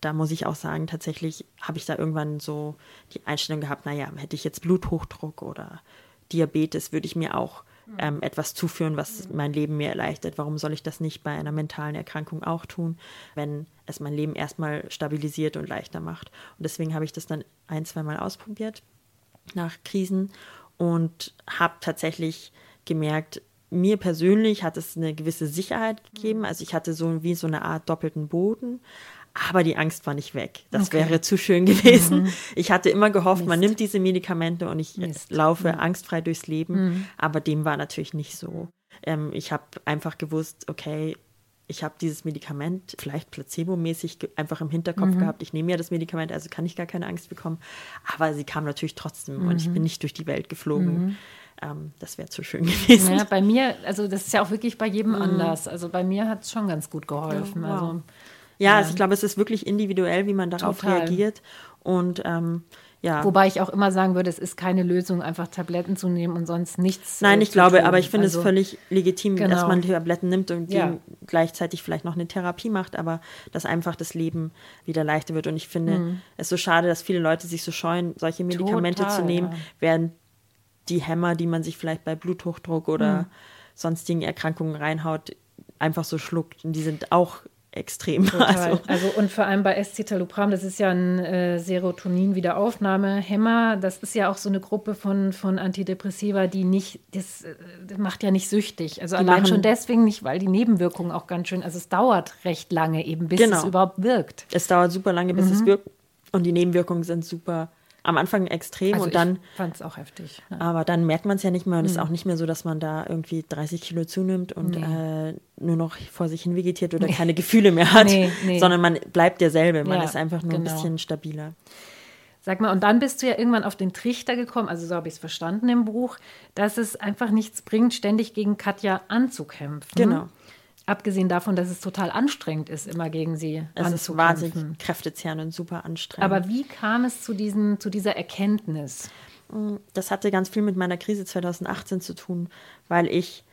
da muss ich auch sagen, tatsächlich habe ich da irgendwann so die Einstellung gehabt, naja, hätte ich jetzt Bluthochdruck oder Diabetes, würde ich mir auch ähm, etwas zuführen, was mein Leben mir erleichtert. Warum soll ich das nicht bei einer mentalen Erkrankung auch tun, wenn es mein Leben erstmal stabilisiert und leichter macht? Und deswegen habe ich das dann ein, zwei Mal ausprobiert nach Krisen und habe tatsächlich gemerkt, mir persönlich hat es eine gewisse Sicherheit gegeben. Also ich hatte so wie so eine Art doppelten Boden, aber die Angst war nicht weg. Das okay. wäre zu schön gewesen. Mhm. Ich hatte immer gehofft, Mist. man nimmt diese Medikamente und ich Mist. laufe mhm. angstfrei durchs Leben. Mhm. Aber dem war natürlich nicht so. Ähm, ich habe einfach gewusst, okay, ich habe dieses Medikament vielleicht placebomäßig einfach im Hinterkopf mhm. gehabt. Ich nehme ja das Medikament, also kann ich gar keine Angst bekommen. Aber sie kam natürlich trotzdem und ich bin mhm. nicht durch die Welt geflogen. Mhm. Ähm, das wäre zu schön gewesen. Ja, bei mir, also das ist ja auch wirklich bei jedem anders. Also bei mir hat es schon ganz gut geholfen. Ja, wow. Also ja, also ich glaube, es ist wirklich individuell, wie man darauf Total. reagiert. Und ähm, ja. Wobei ich auch immer sagen würde, es ist keine Lösung, einfach Tabletten zu nehmen und sonst nichts. Nein, ich glaube, tun. aber ich finde also, es völlig legitim, genau. dass man Tabletten nimmt und ja. gleichzeitig vielleicht noch eine Therapie macht, aber dass einfach das Leben wieder leichter wird. Und ich finde mhm. es so schade, dass viele Leute sich so scheuen, solche Medikamente Total, zu nehmen, ja. während die Hämmer, die man sich vielleicht bei Bluthochdruck oder mhm. sonstigen Erkrankungen reinhaut, einfach so schluckt. Und die sind auch extrem. Also. also. und vor allem bei Escitalopram, das ist ja ein äh, Serotonin-Wiederaufnahmehemmer. Das ist ja auch so eine Gruppe von, von Antidepressiva, die nicht, das, das macht ja nicht süchtig. Also die allein schon deswegen nicht, weil die Nebenwirkungen auch ganz schön, also es dauert recht lange eben, bis genau. es überhaupt wirkt. Es dauert super lange, bis mhm. es wirkt. Und die Nebenwirkungen sind super am Anfang extrem also und dann. Ich fand es auch heftig. Ne? Aber dann merkt man es ja nicht mehr und es mhm. ist auch nicht mehr so, dass man da irgendwie 30 Kilo zunimmt und nee. äh, nur noch vor sich hin vegetiert oder nee. keine Gefühle mehr hat, nee, sondern man bleibt derselbe. Man ja, ist einfach nur genau. ein bisschen stabiler. Sag mal, und dann bist du ja irgendwann auf den Trichter gekommen, also so habe ich es verstanden im Buch, dass es einfach nichts bringt, ständig gegen Katja anzukämpfen. Genau. Abgesehen davon, dass es total anstrengend ist, immer gegen sie es ist wahnsinnig kräftezehrend und super anstrengend. Aber wie kam es zu, diesen, zu dieser Erkenntnis? Mm, das hatte ganz viel mit meiner Krise 2018 zu tun, weil ich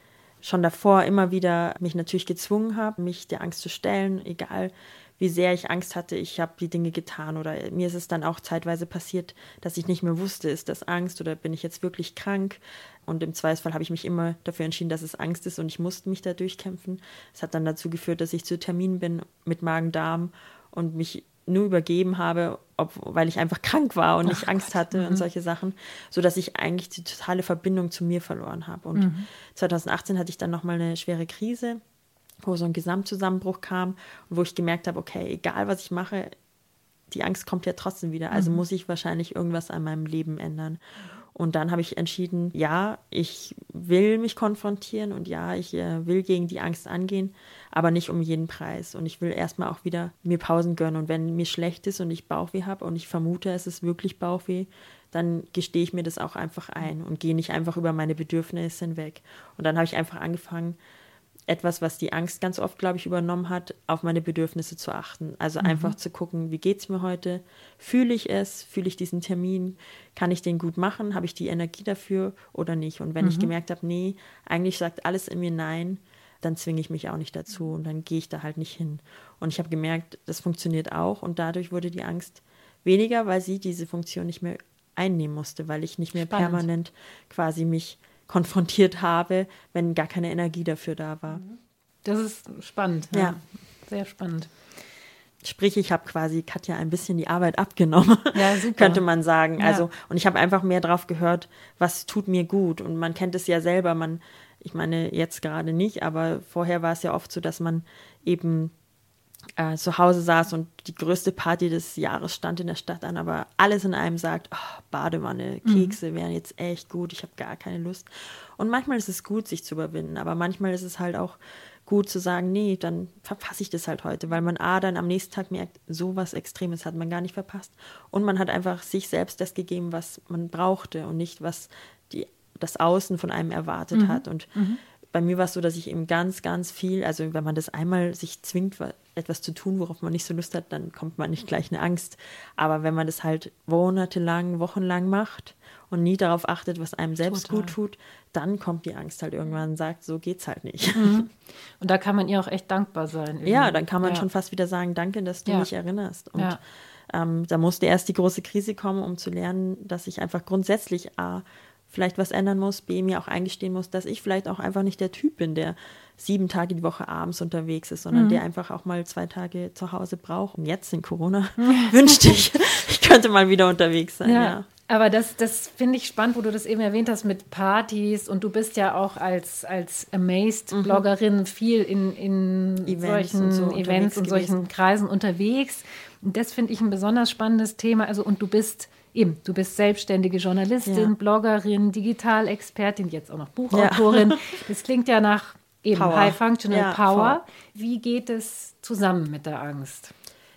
schon davor immer wieder mich natürlich gezwungen habe, mich der Angst zu stellen, egal wie sehr ich Angst hatte, ich habe die Dinge getan oder mir ist es dann auch zeitweise passiert, dass ich nicht mehr wusste, ist das Angst oder bin ich jetzt wirklich krank? Und im Zweifelsfall habe ich mich immer dafür entschieden, dass es Angst ist und ich musste mich da durchkämpfen. Es hat dann dazu geführt, dass ich zu Termin bin mit Magen-Darm und mich nur übergeben habe, ob, weil ich einfach krank war und nicht Ach Angst Gott. hatte mhm. und solche Sachen, so dass ich eigentlich die totale Verbindung zu mir verloren habe. Und mhm. 2018 hatte ich dann nochmal eine schwere Krise, wo so ein Gesamtzusammenbruch kam und wo ich gemerkt habe, okay, egal was ich mache, die Angst kommt ja trotzdem wieder. Also mhm. muss ich wahrscheinlich irgendwas an meinem Leben ändern. Und dann habe ich entschieden, ja, ich will mich konfrontieren und ja, ich äh, will gegen die Angst angehen, aber nicht um jeden Preis. Und ich will erstmal auch wieder mir Pausen gönnen. Und wenn mir schlecht ist und ich Bauchweh habe und ich vermute, es ist wirklich Bauchweh, dann gestehe ich mir das auch einfach ein und gehe nicht einfach über meine Bedürfnisse hinweg. Und dann habe ich einfach angefangen, etwas, was die Angst ganz oft, glaube ich, übernommen hat, auf meine Bedürfnisse zu achten. Also mhm. einfach zu gucken, wie geht es mir heute? Fühle ich es? Fühle ich diesen Termin? Kann ich den gut machen? Habe ich die Energie dafür oder nicht? Und wenn mhm. ich gemerkt habe, nee, eigentlich sagt alles in mir Nein, dann zwinge ich mich auch nicht dazu und dann gehe ich da halt nicht hin. Und ich habe gemerkt, das funktioniert auch und dadurch wurde die Angst weniger, weil sie diese Funktion nicht mehr einnehmen musste, weil ich nicht mehr Spannend. permanent quasi mich konfrontiert habe, wenn gar keine Energie dafür da war. Das ist spannend. Ja. ja. Sehr spannend. Sprich, ich habe quasi Katja ein bisschen die Arbeit abgenommen, ja, könnte man sagen. Ja. Also, und ich habe einfach mehr drauf gehört, was tut mir gut. Und man kennt es ja selber, man, ich meine, jetzt gerade nicht, aber vorher war es ja oft so, dass man eben äh, zu Hause saß und die größte Party des Jahres stand in der Stadt an, aber alles in einem sagt, oh, Badewanne, mhm. Kekse mhm. wären jetzt echt gut, ich habe gar keine Lust. Und manchmal ist es gut, sich zu überwinden, aber manchmal ist es halt auch gut zu sagen, nee, dann verpasse ich das halt heute, weil man A dann am nächsten Tag merkt, so was Extremes hat man gar nicht verpasst. Und man hat einfach sich selbst das gegeben, was man brauchte und nicht, was die, das Außen von einem erwartet mhm. hat. Und mhm bei mir war es so, dass ich eben ganz, ganz viel, also wenn man das einmal sich zwingt, etwas zu tun, worauf man nicht so Lust hat, dann kommt man nicht gleich eine Angst. Aber wenn man das halt monatelang, wochenlang macht und nie darauf achtet, was einem selbst Total. gut tut, dann kommt die Angst halt irgendwann und sagt, so geht's halt nicht. Mhm. Und da kann man ihr auch echt dankbar sein. Irgendwie. Ja, dann kann man ja. schon fast wieder sagen, danke, dass du ja. mich erinnerst. Und ja. ähm, da musste erst die große Krise kommen, um zu lernen, dass ich einfach grundsätzlich A, vielleicht was ändern muss, B, mir auch eingestehen muss, dass ich vielleicht auch einfach nicht der Typ bin, der sieben Tage die Woche abends unterwegs ist, sondern mhm. der einfach auch mal zwei Tage zu Hause braucht. Und jetzt in Corona wünschte ich, ich könnte mal wieder unterwegs sein. Ja. ja. Aber das, das finde ich spannend, wo du das eben erwähnt hast mit Partys und du bist ja auch als, als Amazed-Bloggerin mhm. viel in, in Events solchen und so Events und solchen Kreisen unterwegs. Und das finde ich ein besonders spannendes Thema. Also, und du bist eben, du bist selbstständige Journalistin, ja. Bloggerin, Digitalexpertin, jetzt auch noch Buchautorin. Ja. Das klingt ja nach eben Power. High Functional ja, Power. Voll. Wie geht es zusammen mit der Angst?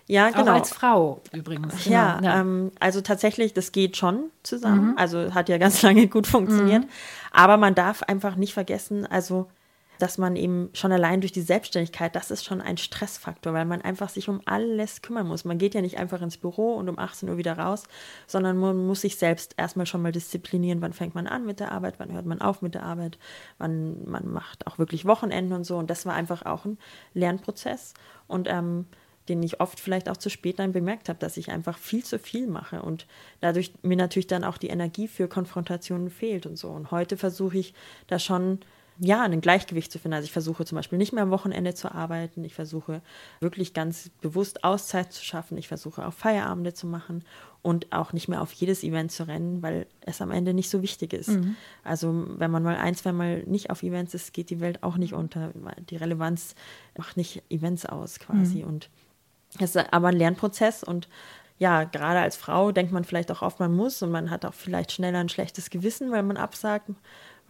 Ja, genau. Auch als Frau übrigens. Genau. Ja, ja. Ähm, also tatsächlich, das geht schon zusammen. Mhm. Also hat ja ganz lange gut funktioniert. Mhm. Aber man darf einfach nicht vergessen, also dass man eben schon allein durch die Selbstständigkeit, das ist schon ein Stressfaktor, weil man einfach sich um alles kümmern muss. Man geht ja nicht einfach ins Büro und um 18 Uhr wieder raus, sondern man muss sich selbst erstmal schon mal disziplinieren, wann fängt man an mit der Arbeit, wann hört man auf mit der Arbeit, wann man macht auch wirklich Wochenenden und so. Und das war einfach auch ein Lernprozess. Und ähm, den ich oft vielleicht auch zu spät dann bemerkt habe, dass ich einfach viel zu viel mache und dadurch mir natürlich dann auch die Energie für Konfrontationen fehlt und so. Und heute versuche ich da schon ja, ein Gleichgewicht zu finden. Also ich versuche zum Beispiel nicht mehr am Wochenende zu arbeiten. Ich versuche wirklich ganz bewusst Auszeit zu schaffen. Ich versuche auch Feierabende zu machen und auch nicht mehr auf jedes Event zu rennen, weil es am Ende nicht so wichtig ist. Mhm. Also wenn man mal ein, zwei Mal nicht auf Events ist, geht die Welt auch nicht unter. Die Relevanz macht nicht Events aus quasi. Mhm. Und es ist aber ein Lernprozess und ja, gerade als Frau denkt man vielleicht auch oft, man muss und man hat auch vielleicht schneller ein schlechtes Gewissen, weil man absagt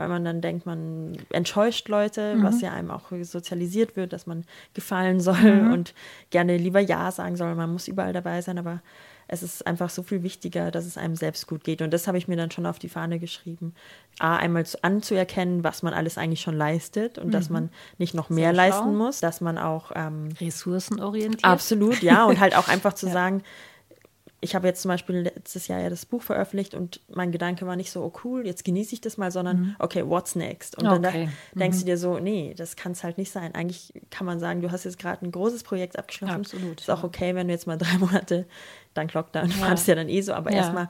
weil man dann denkt, man enttäuscht Leute, mhm. was ja einem auch sozialisiert wird, dass man gefallen soll mhm. und gerne lieber Ja sagen soll. Man muss überall dabei sein, aber es ist einfach so viel wichtiger, dass es einem selbst gut geht. Und das habe ich mir dann schon auf die Fahne geschrieben. A, einmal anzuerkennen, was man alles eigentlich schon leistet und mhm. dass man nicht noch mehr leisten muss, dass man auch ähm, ressourcenorientiert. Absolut, ja. Und halt auch einfach zu ja. sagen, ich habe jetzt zum Beispiel letztes Jahr ja das Buch veröffentlicht und mein Gedanke war nicht so, oh cool, jetzt genieße ich das mal, sondern mhm. okay, what's next? Und dann okay. denkst mhm. du dir so, nee, das kann es halt nicht sein. Eigentlich kann man sagen, du hast jetzt gerade ein großes Projekt abgeschlossen. Absolut. Ist auch okay, wenn du jetzt mal drei Monate dank Lockdown, ja. war das ja dann eh so, aber ja. erstmal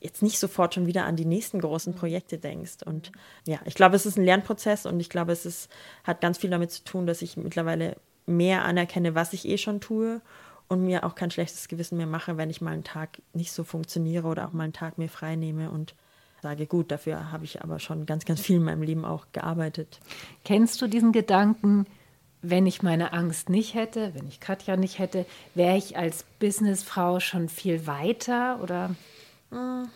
jetzt nicht sofort schon wieder an die nächsten großen mhm. Projekte denkst. Und ja, ich glaube, es ist ein Lernprozess und ich glaube, es ist, hat ganz viel damit zu tun, dass ich mittlerweile mehr anerkenne, was ich eh schon tue und mir auch kein schlechtes Gewissen mehr mache, wenn ich mal einen Tag nicht so funktioniere oder auch mal einen Tag mir frei nehme und sage, gut, dafür habe ich aber schon ganz, ganz viel in meinem Leben auch gearbeitet. Kennst du diesen Gedanken, wenn ich meine Angst nicht hätte, wenn ich Katja nicht hätte, wäre ich als Businessfrau schon viel weiter oder? Hm,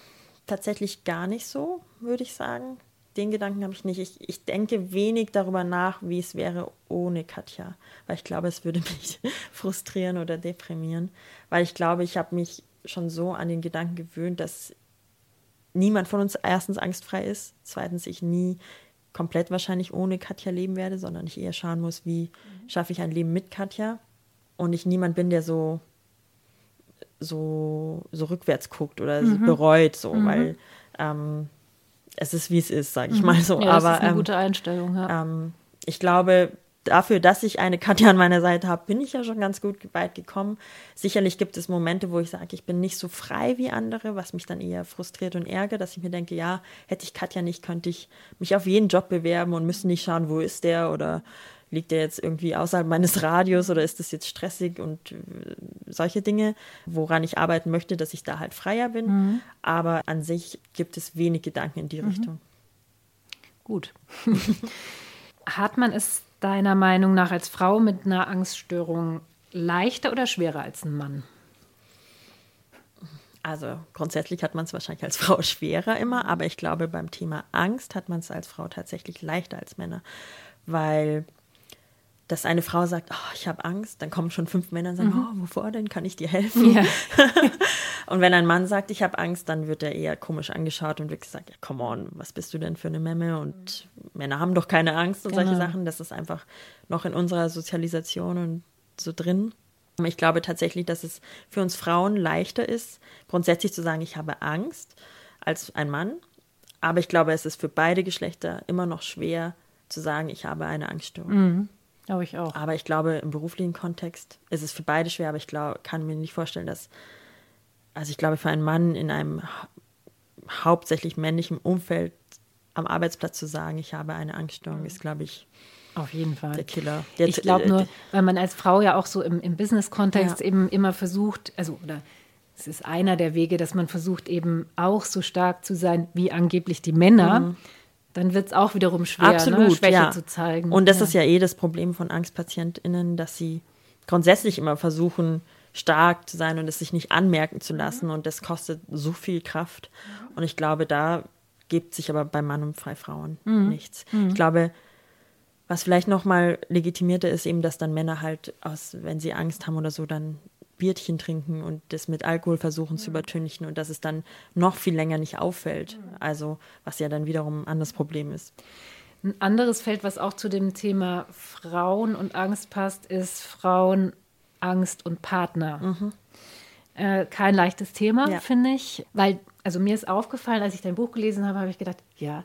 tatsächlich gar nicht so, würde ich sagen den Gedanken habe ich nicht. Ich, ich denke wenig darüber nach, wie es wäre ohne Katja, weil ich glaube, es würde mich frustrieren oder deprimieren, weil ich glaube, ich habe mich schon so an den Gedanken gewöhnt, dass niemand von uns erstens angstfrei ist, zweitens ich nie komplett wahrscheinlich ohne Katja leben werde, sondern ich eher schauen muss, wie schaffe ich ein Leben mit Katja und ich niemand bin, der so so, so rückwärts guckt oder mhm. bereut, so, mhm. weil ähm, es ist, wie es ist, sage ich mhm. mal so. Ja, das Aber, ist eine ähm, gute Einstellung. Ja. Ähm, ich glaube, dafür, dass ich eine Katja an meiner Seite habe, bin ich ja schon ganz gut weit gekommen. Sicherlich gibt es Momente, wo ich sage, ich bin nicht so frei wie andere, was mich dann eher frustriert und ärgert, dass ich mir denke, ja, hätte ich Katja nicht, könnte ich mich auf jeden Job bewerben und müsste nicht schauen, wo ist der oder liegt der jetzt irgendwie außerhalb meines Radios oder ist das jetzt stressig und äh, solche Dinge, woran ich arbeiten möchte, dass ich da halt freier bin. Mhm. Aber an sich gibt es wenig Gedanken in die mhm. Richtung. Gut. Hat man es deiner Meinung nach als Frau mit einer Angststörung leichter oder schwerer als ein Mann? Also grundsätzlich hat man es wahrscheinlich als Frau schwerer immer, aber ich glaube, beim Thema Angst hat man es als Frau tatsächlich leichter als Männer, weil dass eine Frau sagt, oh, ich habe Angst, dann kommen schon fünf Männer und sagen, mhm. oh, wovor denn, kann ich dir helfen? Ja. und wenn ein Mann sagt, ich habe Angst, dann wird er eher komisch angeschaut und wird gesagt, ja, come on, was bist du denn für eine Memme? Und Männer haben doch keine Angst und genau. solche Sachen. Das ist einfach noch in unserer Sozialisation und so drin. Ich glaube tatsächlich, dass es für uns Frauen leichter ist, grundsätzlich zu sagen, ich habe Angst, als ein Mann. Aber ich glaube, es ist für beide Geschlechter immer noch schwer zu sagen, ich habe eine Angststörung. Mhm. Glaube ich auch. Aber ich glaube, im beruflichen Kontext ist es für beide schwer, aber ich glaube, kann mir nicht vorstellen, dass, also ich glaube, für einen Mann in einem hauptsächlich männlichen Umfeld am Arbeitsplatz zu sagen, ich habe eine Angststörung, ist, glaube ich, auf jeden Fall. Der Killer. Jetzt, ich glaube äh, nur, weil man als Frau ja auch so im, im Business-Kontext ja. eben immer versucht, also oder es ist einer der Wege, dass man versucht eben auch so stark zu sein wie angeblich die Männer. Mhm dann wird es auch wiederum schwer, ne, Absolut, ne? Schwäche ja. zu zeigen. Und das ja. ist ja eh das Problem von AngstpatientInnen, dass sie grundsätzlich immer versuchen, stark zu sein und es sich nicht anmerken zu lassen. Mhm. Und das kostet so viel Kraft. Und ich glaube, da gibt sich aber bei Mann und bei Frauen mhm. nichts. Mhm. Ich glaube, was vielleicht noch mal legitimierter ist, eben, dass dann Männer halt aus, wenn sie Angst haben oder so, dann Bierchen trinken und das mit Alkohol versuchen zu mhm. übertünchen und dass es dann noch viel länger nicht auffällt. Mhm. Also, was ja dann wiederum ein anderes Problem ist. Ein anderes Feld, was auch zu dem Thema Frauen und Angst passt, ist Frauen, Angst und Partner. Mhm. Äh, kein leichtes Thema, ja. finde ich, weil, also mir ist aufgefallen, als ich dein Buch gelesen habe, habe ich gedacht, ja,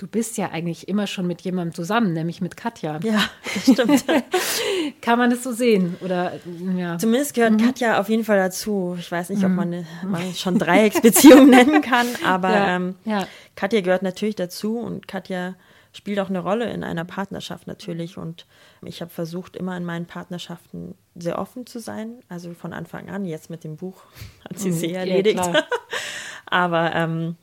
du bist ja eigentlich immer schon mit jemandem zusammen, nämlich mit Katja. Ja, das stimmt. Kann man das so sehen? Oder, ja. Zumindest gehört mhm. Katja auf jeden Fall dazu. Ich weiß nicht, ob man, eine, man schon Dreiecksbeziehung nennen kann, aber ja. Ähm, ja. Katja gehört natürlich dazu und Katja spielt auch eine Rolle in einer Partnerschaft natürlich. Und ich habe versucht, immer in meinen Partnerschaften sehr offen zu sein. Also von Anfang an, jetzt mit dem Buch hat sie mhm. sehr erledigt. aber ähm,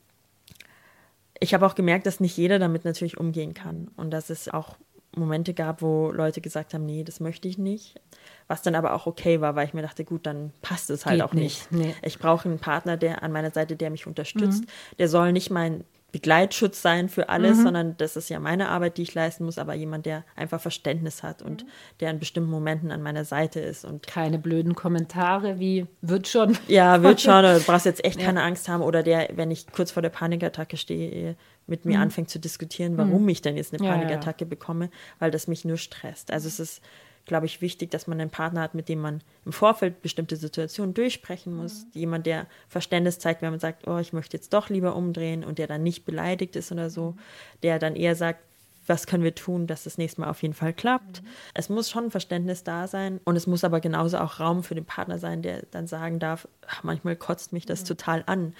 ich habe auch gemerkt, dass nicht jeder damit natürlich umgehen kann und dass es auch Momente gab, wo Leute gesagt haben, nee, das möchte ich nicht. Was dann aber auch okay war, weil ich mir dachte, gut, dann passt es halt Geht auch nicht. nicht. Nee. Ich brauche einen Partner, der an meiner Seite, der mich unterstützt. Mhm. Der soll nicht mein Begleitschutz sein für alles, mhm. sondern das ist ja meine Arbeit, die ich leisten muss, aber jemand, der einfach Verständnis hat und mhm. der in bestimmten Momenten an meiner Seite ist. Und keine blöden Kommentare wie wird schon. Ja, wird schon, oder du brauchst jetzt echt ja. keine Angst haben. Oder der, wenn ich kurz vor der Panikattacke stehe, mit mir mhm. anfängt zu diskutieren, warum mhm. ich denn jetzt eine Panikattacke ja, ja. bekomme, weil das mich nur stresst. Also es ist glaube ich, wichtig, dass man einen Partner hat, mit dem man im Vorfeld bestimmte Situationen durchsprechen muss. Mhm. Jemand, der Verständnis zeigt, wenn man sagt, oh, ich möchte jetzt doch lieber umdrehen und der dann nicht beleidigt ist oder so, mhm. der dann eher sagt, was können wir tun, dass das nächste Mal auf jeden Fall klappt. Mhm. Es muss schon Verständnis da sein und es muss aber genauso auch Raum für den Partner sein, der dann sagen darf, ach, manchmal kotzt mich das mhm. total an.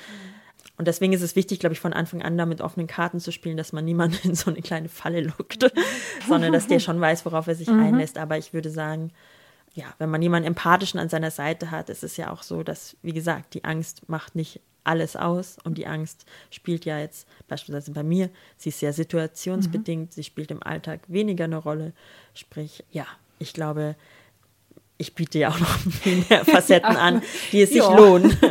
Und deswegen ist es wichtig, glaube ich, von Anfang an da mit offenen Karten zu spielen, dass man niemanden in so eine kleine Falle lockt, sondern dass der schon weiß, worauf er sich mhm. einlässt. Aber ich würde sagen, ja, wenn man jemanden empathischen an seiner Seite hat, ist es ja auch so, dass, wie gesagt, die Angst macht nicht alles aus und die Angst spielt ja jetzt beispielsweise bei mir, sie ist sehr situationsbedingt, mhm. sie spielt im Alltag weniger eine Rolle. Sprich, ja, ich glaube, ich biete ja auch noch mehr Facetten an, die es sich lohnen.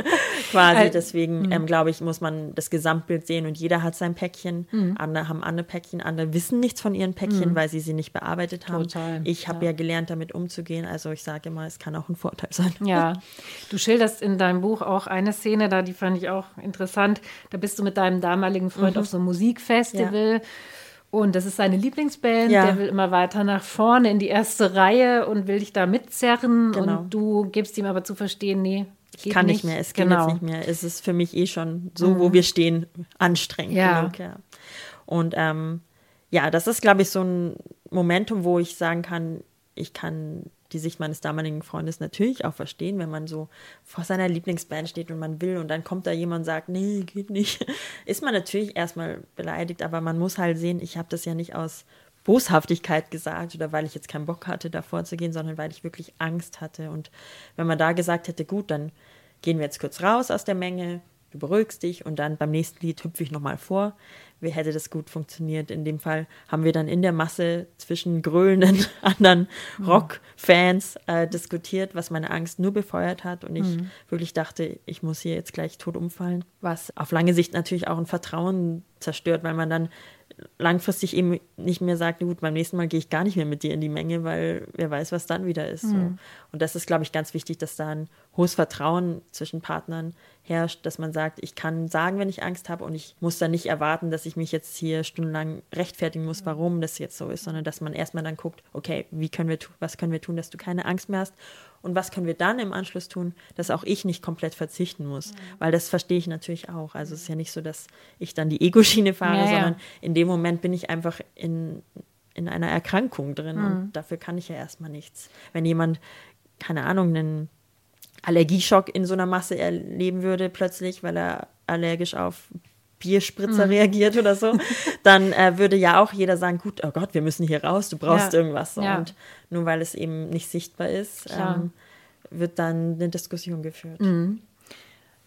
quasi. Deswegen mhm. ähm, glaube ich, muss man das Gesamtbild sehen und jeder hat sein Päckchen. Mhm. Andere haben andere Päckchen, andere wissen nichts von ihren Päckchen, mhm. weil sie sie nicht bearbeitet haben. Total. Ich habe ja. ja. gelernt, damit umzugehen. Also ich sage immer, es kann auch ein Vorteil sein. Ja, du schilderst in deinem Buch auch eine Szene, da die fand ich auch interessant. Da bist du mit deinem damaligen Freund mhm. auf so einem Musikfestival. Ja. Und das ist seine Lieblingsband. Ja. Der will immer weiter nach vorne in die erste Reihe und will dich da mitzerren. Genau. Und du gibst ihm aber zu verstehen, nee, ich kann nicht, mehr, es geht genau. jetzt nicht mehr. Es ist für mich eh schon so, mhm. wo wir stehen, anstrengend ja. genug. Ja. Und ähm, ja, das ist, glaube ich, so ein Momentum, wo ich sagen kann, ich kann die Sicht meines damaligen Freundes natürlich auch verstehen, wenn man so vor seiner Lieblingsband steht und man will und dann kommt da jemand und sagt, nee, geht nicht, ist man natürlich erstmal beleidigt, aber man muss halt sehen, ich habe das ja nicht aus Boshaftigkeit gesagt oder weil ich jetzt keinen Bock hatte, davor zu gehen, sondern weil ich wirklich Angst hatte. Und wenn man da gesagt hätte, gut, dann gehen wir jetzt kurz raus aus der Menge, du beruhigst dich und dann beim nächsten Lied hüpfe ich nochmal vor, hätte das gut funktioniert? In dem Fall haben wir dann in der Masse zwischen grölenden anderen mhm. Rockfans äh, diskutiert, was meine Angst nur befeuert hat und ich mhm. wirklich dachte, ich muss hier jetzt gleich tot umfallen, was auf lange Sicht natürlich auch ein Vertrauen zerstört, weil man dann langfristig eben nicht mehr sagt, gut, beim nächsten Mal gehe ich gar nicht mehr mit dir in die Menge, weil wer weiß, was dann wieder ist. Mhm. So. Und das ist, glaube ich, ganz wichtig, dass da ein hohes Vertrauen zwischen Partnern herrscht, dass man sagt, ich kann sagen, wenn ich Angst habe und ich muss dann nicht erwarten, dass ich mich jetzt hier stundenlang rechtfertigen muss, warum das jetzt so ist, sondern dass man erstmal dann guckt, okay, wie können wir was können wir tun, dass du keine Angst mehr hast und was können wir dann im Anschluss tun, dass auch ich nicht komplett verzichten muss, mhm. weil das verstehe ich natürlich auch. Also es ist ja nicht so, dass ich dann die Ego-Schiene fahre, ja, sondern in dem Moment bin ich einfach in in einer Erkrankung drin mhm. und dafür kann ich ja erstmal nichts. Wenn jemand keine Ahnung, einen Allergieschock in so einer Masse erleben würde plötzlich, weil er allergisch auf Bierspritzer mhm. reagiert oder so, dann äh, würde ja auch jeder sagen, gut, oh Gott, wir müssen hier raus, du brauchst ja. irgendwas. So. Ja. Und nur weil es eben nicht sichtbar ist, ähm, wird dann eine Diskussion geführt. Mhm.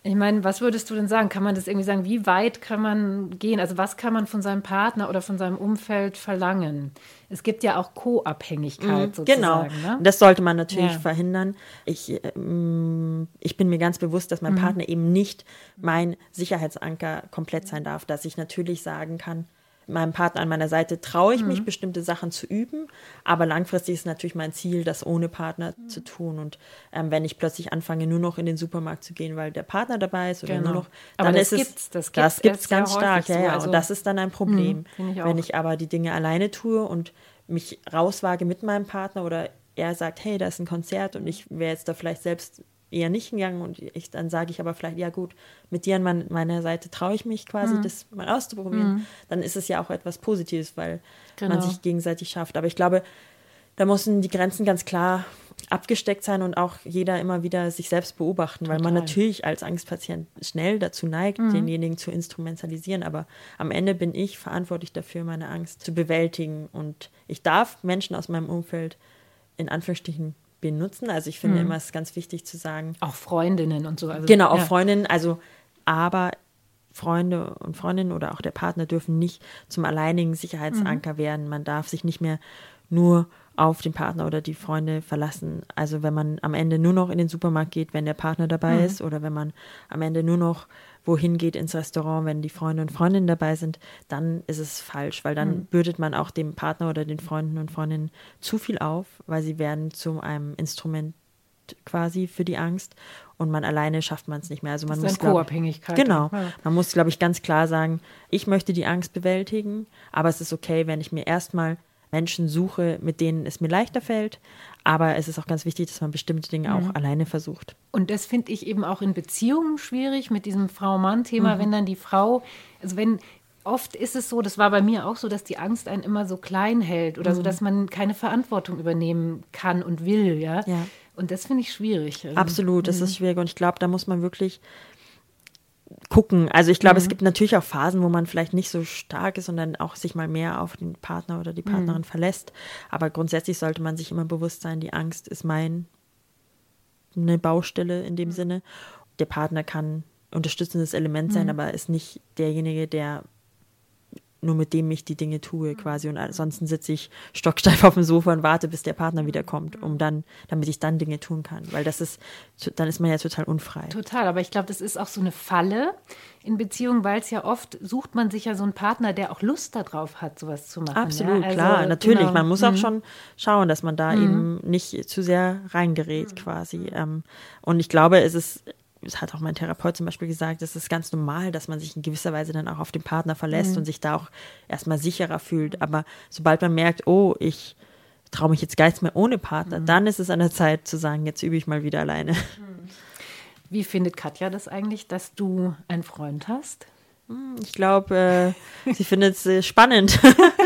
Ich meine, was würdest du denn sagen? Kann man das irgendwie sagen? Wie weit kann man gehen? Also was kann man von seinem Partner oder von seinem Umfeld verlangen? Es gibt ja auch Co-Abhängigkeit mhm, Genau, ne? das sollte man natürlich ja. verhindern. Ich, ähm, ich bin mir ganz bewusst, dass mein mhm. Partner eben nicht mein Sicherheitsanker komplett sein darf, dass ich natürlich sagen kann, meinem Partner an meiner Seite traue ich mhm. mich, bestimmte Sachen zu üben. Aber langfristig ist natürlich mein Ziel, das ohne Partner mhm. zu tun. Und ähm, wenn ich plötzlich anfange, nur noch in den Supermarkt zu gehen, weil der Partner dabei ist oder genau. nur noch, dann aber das ist gibt's, es, das, das gibt es ganz stark. Ja, ja. Also, und das ist dann ein Problem. Mhm, ich wenn ich aber die Dinge alleine tue und mich rauswage mit meinem Partner oder er sagt, hey, da ist ein Konzert und ich wäre jetzt da vielleicht selbst eher nicht hingegangen und ich, dann sage ich aber vielleicht, ja gut, mit dir an mein, meiner Seite traue ich mich quasi, mhm. das mal auszuprobieren, mhm. dann ist es ja auch etwas Positives, weil genau. man sich gegenseitig schafft. Aber ich glaube, da müssen die Grenzen ganz klar abgesteckt sein und auch jeder immer wieder sich selbst beobachten, Total. weil man natürlich als Angstpatient schnell dazu neigt, mhm. denjenigen zu instrumentalisieren. Aber am Ende bin ich verantwortlich dafür, meine Angst zu bewältigen. Und ich darf Menschen aus meinem Umfeld in Anführungsstrichen benutzen. Also ich finde mhm. immer, es ist ganz wichtig zu sagen. Auch Freundinnen und so. Also, genau, auch ja. Freundinnen. Also, aber Freunde und Freundinnen oder auch der Partner dürfen nicht zum alleinigen Sicherheitsanker mhm. werden. Man darf sich nicht mehr nur auf den Partner oder die Freunde verlassen. Also wenn man am Ende nur noch in den Supermarkt geht, wenn der Partner dabei mhm. ist, oder wenn man am Ende nur noch wohin geht ins Restaurant, wenn die Freunde und Freundinnen dabei sind, dann ist es falsch, weil dann mhm. bürdet man auch dem Partner oder den Freunden und Freundinnen zu viel auf, weil sie werden zu einem Instrument quasi für die Angst und man alleine schafft man es nicht mehr. Also man das muss Co-Abhängigkeit. Genau. Ja. Man muss, glaube ich, ganz klar sagen, ich möchte die Angst bewältigen, aber es ist okay, wenn ich mir erstmal Menschen suche, mit denen es mir leichter fällt. Aber es ist auch ganz wichtig, dass man bestimmte Dinge auch alleine versucht. Und das finde ich eben auch in Beziehungen schwierig mit diesem Frau-Mann-Thema, wenn dann die Frau, also wenn oft ist es so, das war bei mir auch so, dass die Angst einen immer so klein hält oder so, dass man keine Verantwortung übernehmen kann und will, ja. Ja. Und das finde ich schwierig. Also, Absolut, das ist schwierig. Und ich glaube, da muss man wirklich gucken. Also ich glaube, es gibt natürlich auch Phasen, wo man vielleicht nicht so stark ist und dann auch sich mal mehr auf den Partner oder die Partnerin verlässt. Aber grundsätzlich sollte man sich immer bewusst sein, die Angst ist mein eine Baustelle in dem Sinne. Der Partner kann unterstützendes Element sein, aber ist nicht derjenige, der nur mit dem ich die Dinge tue quasi und ansonsten sitze ich stocksteif auf dem Sofa und warte, bis der Partner wiederkommt, um dann, damit ich dann Dinge tun kann, weil das ist, dann ist man ja total unfrei. Total, aber ich glaube, das ist auch so eine Falle in Beziehungen, weil es ja oft sucht man sich ja so einen Partner, der auch Lust darauf hat, sowas zu machen. Absolut, ja? Also, klar, natürlich. genau. Man muss auch schon schauen, dass man da eben nicht zu sehr reingerät quasi. Ähm, Und ich glaube, es ist, es hat auch mein Therapeut zum Beispiel gesagt, es ist ganz normal, dass man sich in gewisser Weise dann auch auf den Partner verlässt und sich da auch erstmal sicherer fühlt. Aber sobald man merkt, oh, ich traue mich jetzt gar nichts mehr ohne Partner, dann ist es an der Zeit zu sagen, jetzt übe ich mal wieder alleine. Wie findet Katja das eigentlich, dass du einen Freund hast? Ich glaube, äh, sie findet es äh, spannend.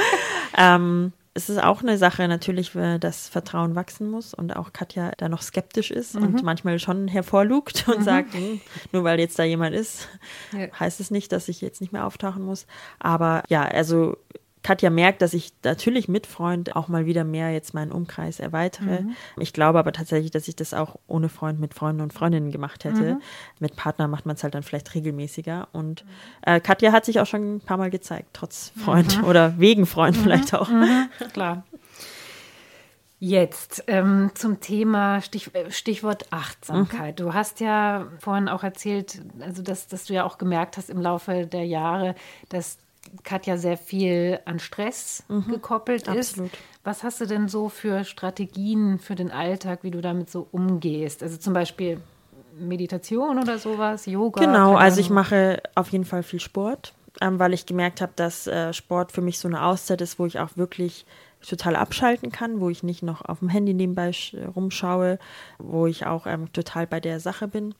ähm, es ist auch eine Sache natürlich, dass Vertrauen wachsen muss und auch Katja da noch skeptisch ist und manchmal schon hervorlugt und sagt, hm, nur weil jetzt da jemand ist, Ja. heißt es nicht, dass ich jetzt nicht mehr auftauchen muss. Aber ja, also Katja merkt, dass ich natürlich mit Freund auch mal wieder mehr jetzt meinen Umkreis erweitere. Ich glaube aber tatsächlich, dass ich das auch ohne Freund mit Freunden und Freundinnen gemacht hätte. Mit Partner macht man es halt dann vielleicht regelmäßiger. Und äh, Katja hat sich auch schon ein paar Mal gezeigt, trotz Freund oder wegen Freund vielleicht auch. Klar. Jetzt ähm, zum Thema Stich, äh, Stichwort Achtsamkeit. Du hast ja vorhin auch erzählt, also dass, dass du ja auch gemerkt hast im Laufe der Jahre, dass Katja sehr viel an Stress gekoppelt ist. absolut. Was hast du denn so für Strategien für den Alltag, wie du damit so umgehst? Also zum Beispiel Meditation oder sowas, Yoga? Genau, also ich mache auf jeden Fall viel Sport, ähm, weil ich gemerkt habe, dass äh, Sport für mich so eine Auszeit ist, wo ich auch wirklich total abschalten kann, wo ich nicht noch auf dem Handy nebenbei sch- rumschaue, wo ich auch ähm, total bei der Sache bin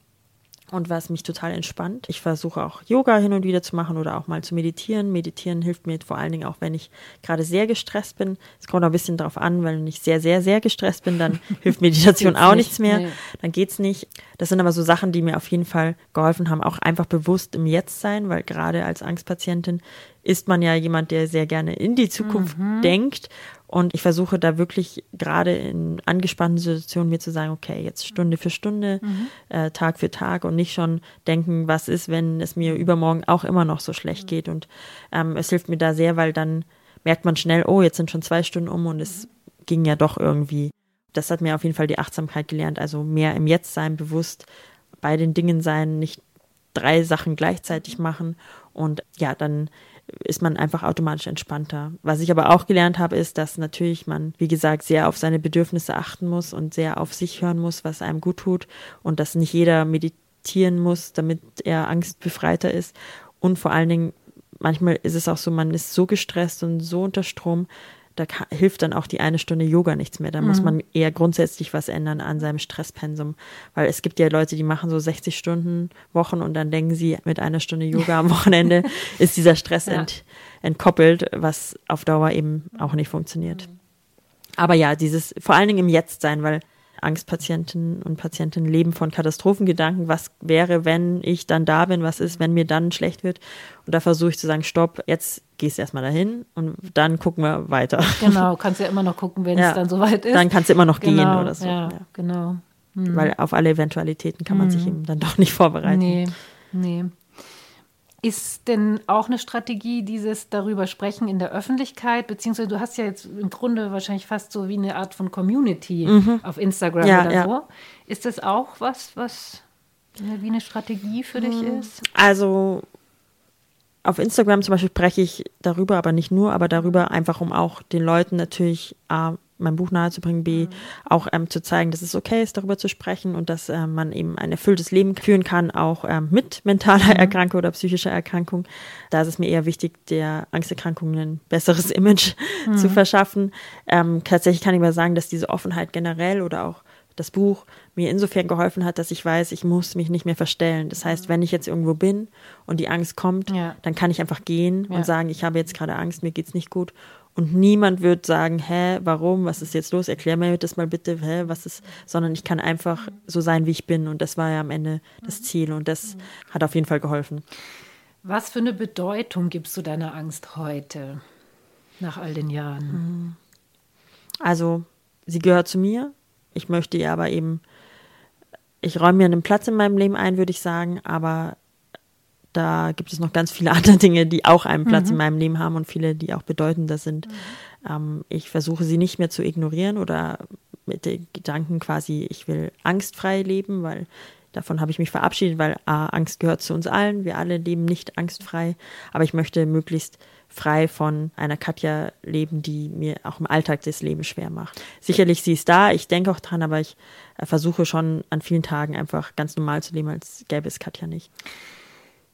und was mich total entspannt. Ich versuche auch Yoga hin und wieder zu machen oder auch mal zu meditieren. Meditieren hilft mir vor allen Dingen auch, wenn ich gerade sehr gestresst bin. Es kommt auch ein bisschen darauf an, wenn ich sehr, sehr, sehr gestresst bin, dann hilft Meditation auch nicht, nichts mehr. nee. Dann geht's nicht. Das sind aber so Sachen, die mir auf jeden Fall geholfen haben, auch einfach bewusst im Jetzt sein, weil gerade als Angstpatientin ist man ja jemand, der sehr gerne in die Zukunft denkt. Und ich versuche da wirklich gerade in angespannten Situationen mir zu sagen, okay, jetzt Stunde für Stunde, äh, Tag für Tag und nicht schon denken, was ist, wenn es mir übermorgen auch immer noch so schlecht geht. Und ähm, es hilft mir da sehr, weil dann merkt man schnell, oh, jetzt sind schon zwei Stunden um und es ging ja doch irgendwie. Das hat mir auf jeden Fall die Achtsamkeit gelernt, also mehr im Jetzt sein, bewusst bei den Dingen sein, nicht drei Sachen gleichzeitig machen. Und ja, dann ist man einfach automatisch entspannter. Was ich aber auch gelernt habe, ist, dass natürlich man, wie gesagt, sehr auf seine Bedürfnisse achten muss und sehr auf sich hören muss, was einem gut tut und dass nicht jeder meditieren muss, damit er angstbefreiter ist. Und vor allen Dingen, manchmal ist es auch so, man ist so gestresst und so unter Strom, da hilft dann auch die eine Stunde Yoga nichts mehr. Da muss man eher grundsätzlich was ändern an seinem Stresspensum. Weil es gibt ja Leute, die machen so 60 Stunden Wochen und dann denken sie, mit einer Stunde Yoga am Wochenende ist dieser Stress Ja. ent, entkoppelt, was auf Dauer eben auch nicht funktioniert. Aber ja, dieses vor allen Dingen im Jetzt sein, weil Angstpatienten und Patientinnen leben von Katastrophengedanken. Was wäre, wenn ich dann da bin? Was ist, wenn mir dann schlecht wird? Und da versuche ich zu sagen, stopp, jetzt gehst du erstmal dahin und dann gucken wir weiter. Genau, kannst ja immer noch gucken, wenn Ja. es dann soweit ist. Dann kannst du immer noch gehen genau, oder so. Ja, Ja. genau. Weil auf alle Eventualitäten kann man sich eben dann doch nicht vorbereiten. Nee, nee. Ist denn auch eine Strategie, dieses darüber sprechen in der Öffentlichkeit, beziehungsweise du hast ja jetzt im Grunde wahrscheinlich fast so wie eine Art von Community auf Instagram Mhm. Ja, oder ja. so. Ist das auch was, was wie eine Strategie für dich Mhm. ist? Also auf Instagram zum Beispiel spreche ich darüber, aber nicht nur, aber darüber einfach, um auch den Leuten natürlich äh, mein Buch nahezubringen, B, mhm. auch ähm, zu zeigen, dass es okay ist, darüber zu sprechen und dass äh, man eben ein erfülltes Leben führen kann, auch ähm, mit mentaler mhm. Erkrankung oder psychischer Erkrankung. Da ist es mir eher wichtig, der Angsterkrankung ein besseres Image mhm. zu verschaffen. Ähm, tatsächlich kann ich aber sagen, dass diese Offenheit generell oder auch das Buch mir insofern geholfen hat, dass ich weiß, ich muss mich nicht mehr verstellen. Das heißt, wenn ich jetzt irgendwo bin und die Angst kommt, ja. dann kann ich einfach gehen ja. und sagen, ich habe jetzt gerade Angst, mir geht's nicht gut. Und niemand wird sagen, hä, warum, was ist jetzt los? Erklär mir das mal bitte, hä, was ist, sondern ich kann einfach so sein, wie ich bin. Und das war ja am Ende das Ziel und das hat auf jeden Fall geholfen. Was für eine Bedeutung gibst du deiner Angst heute, nach all den Jahren? Also, sie gehört zu mir. Ich möchte ihr aber eben ich räume mir einen Platz in meinem Leben ein, würde ich sagen, aber da gibt es noch ganz viele andere Dinge, die auch einen Platz mhm. in meinem Leben haben und viele, die auch bedeutender sind. Mhm. Ähm, ich versuche sie nicht mehr zu ignorieren oder mit den Gedanken quasi, ich will angstfrei leben, weil davon habe ich mich verabschiedet, weil A, Angst gehört zu uns allen. Wir alle leben nicht angstfrei, aber ich möchte möglichst frei von einer Katja leben, die mir auch im Alltag das Leben schwer macht. Sicherlich, sie ist da, ich denke auch dran, aber ich äh, versuche schon an vielen Tagen einfach ganz normal zu leben, als gäbe es Katja nicht.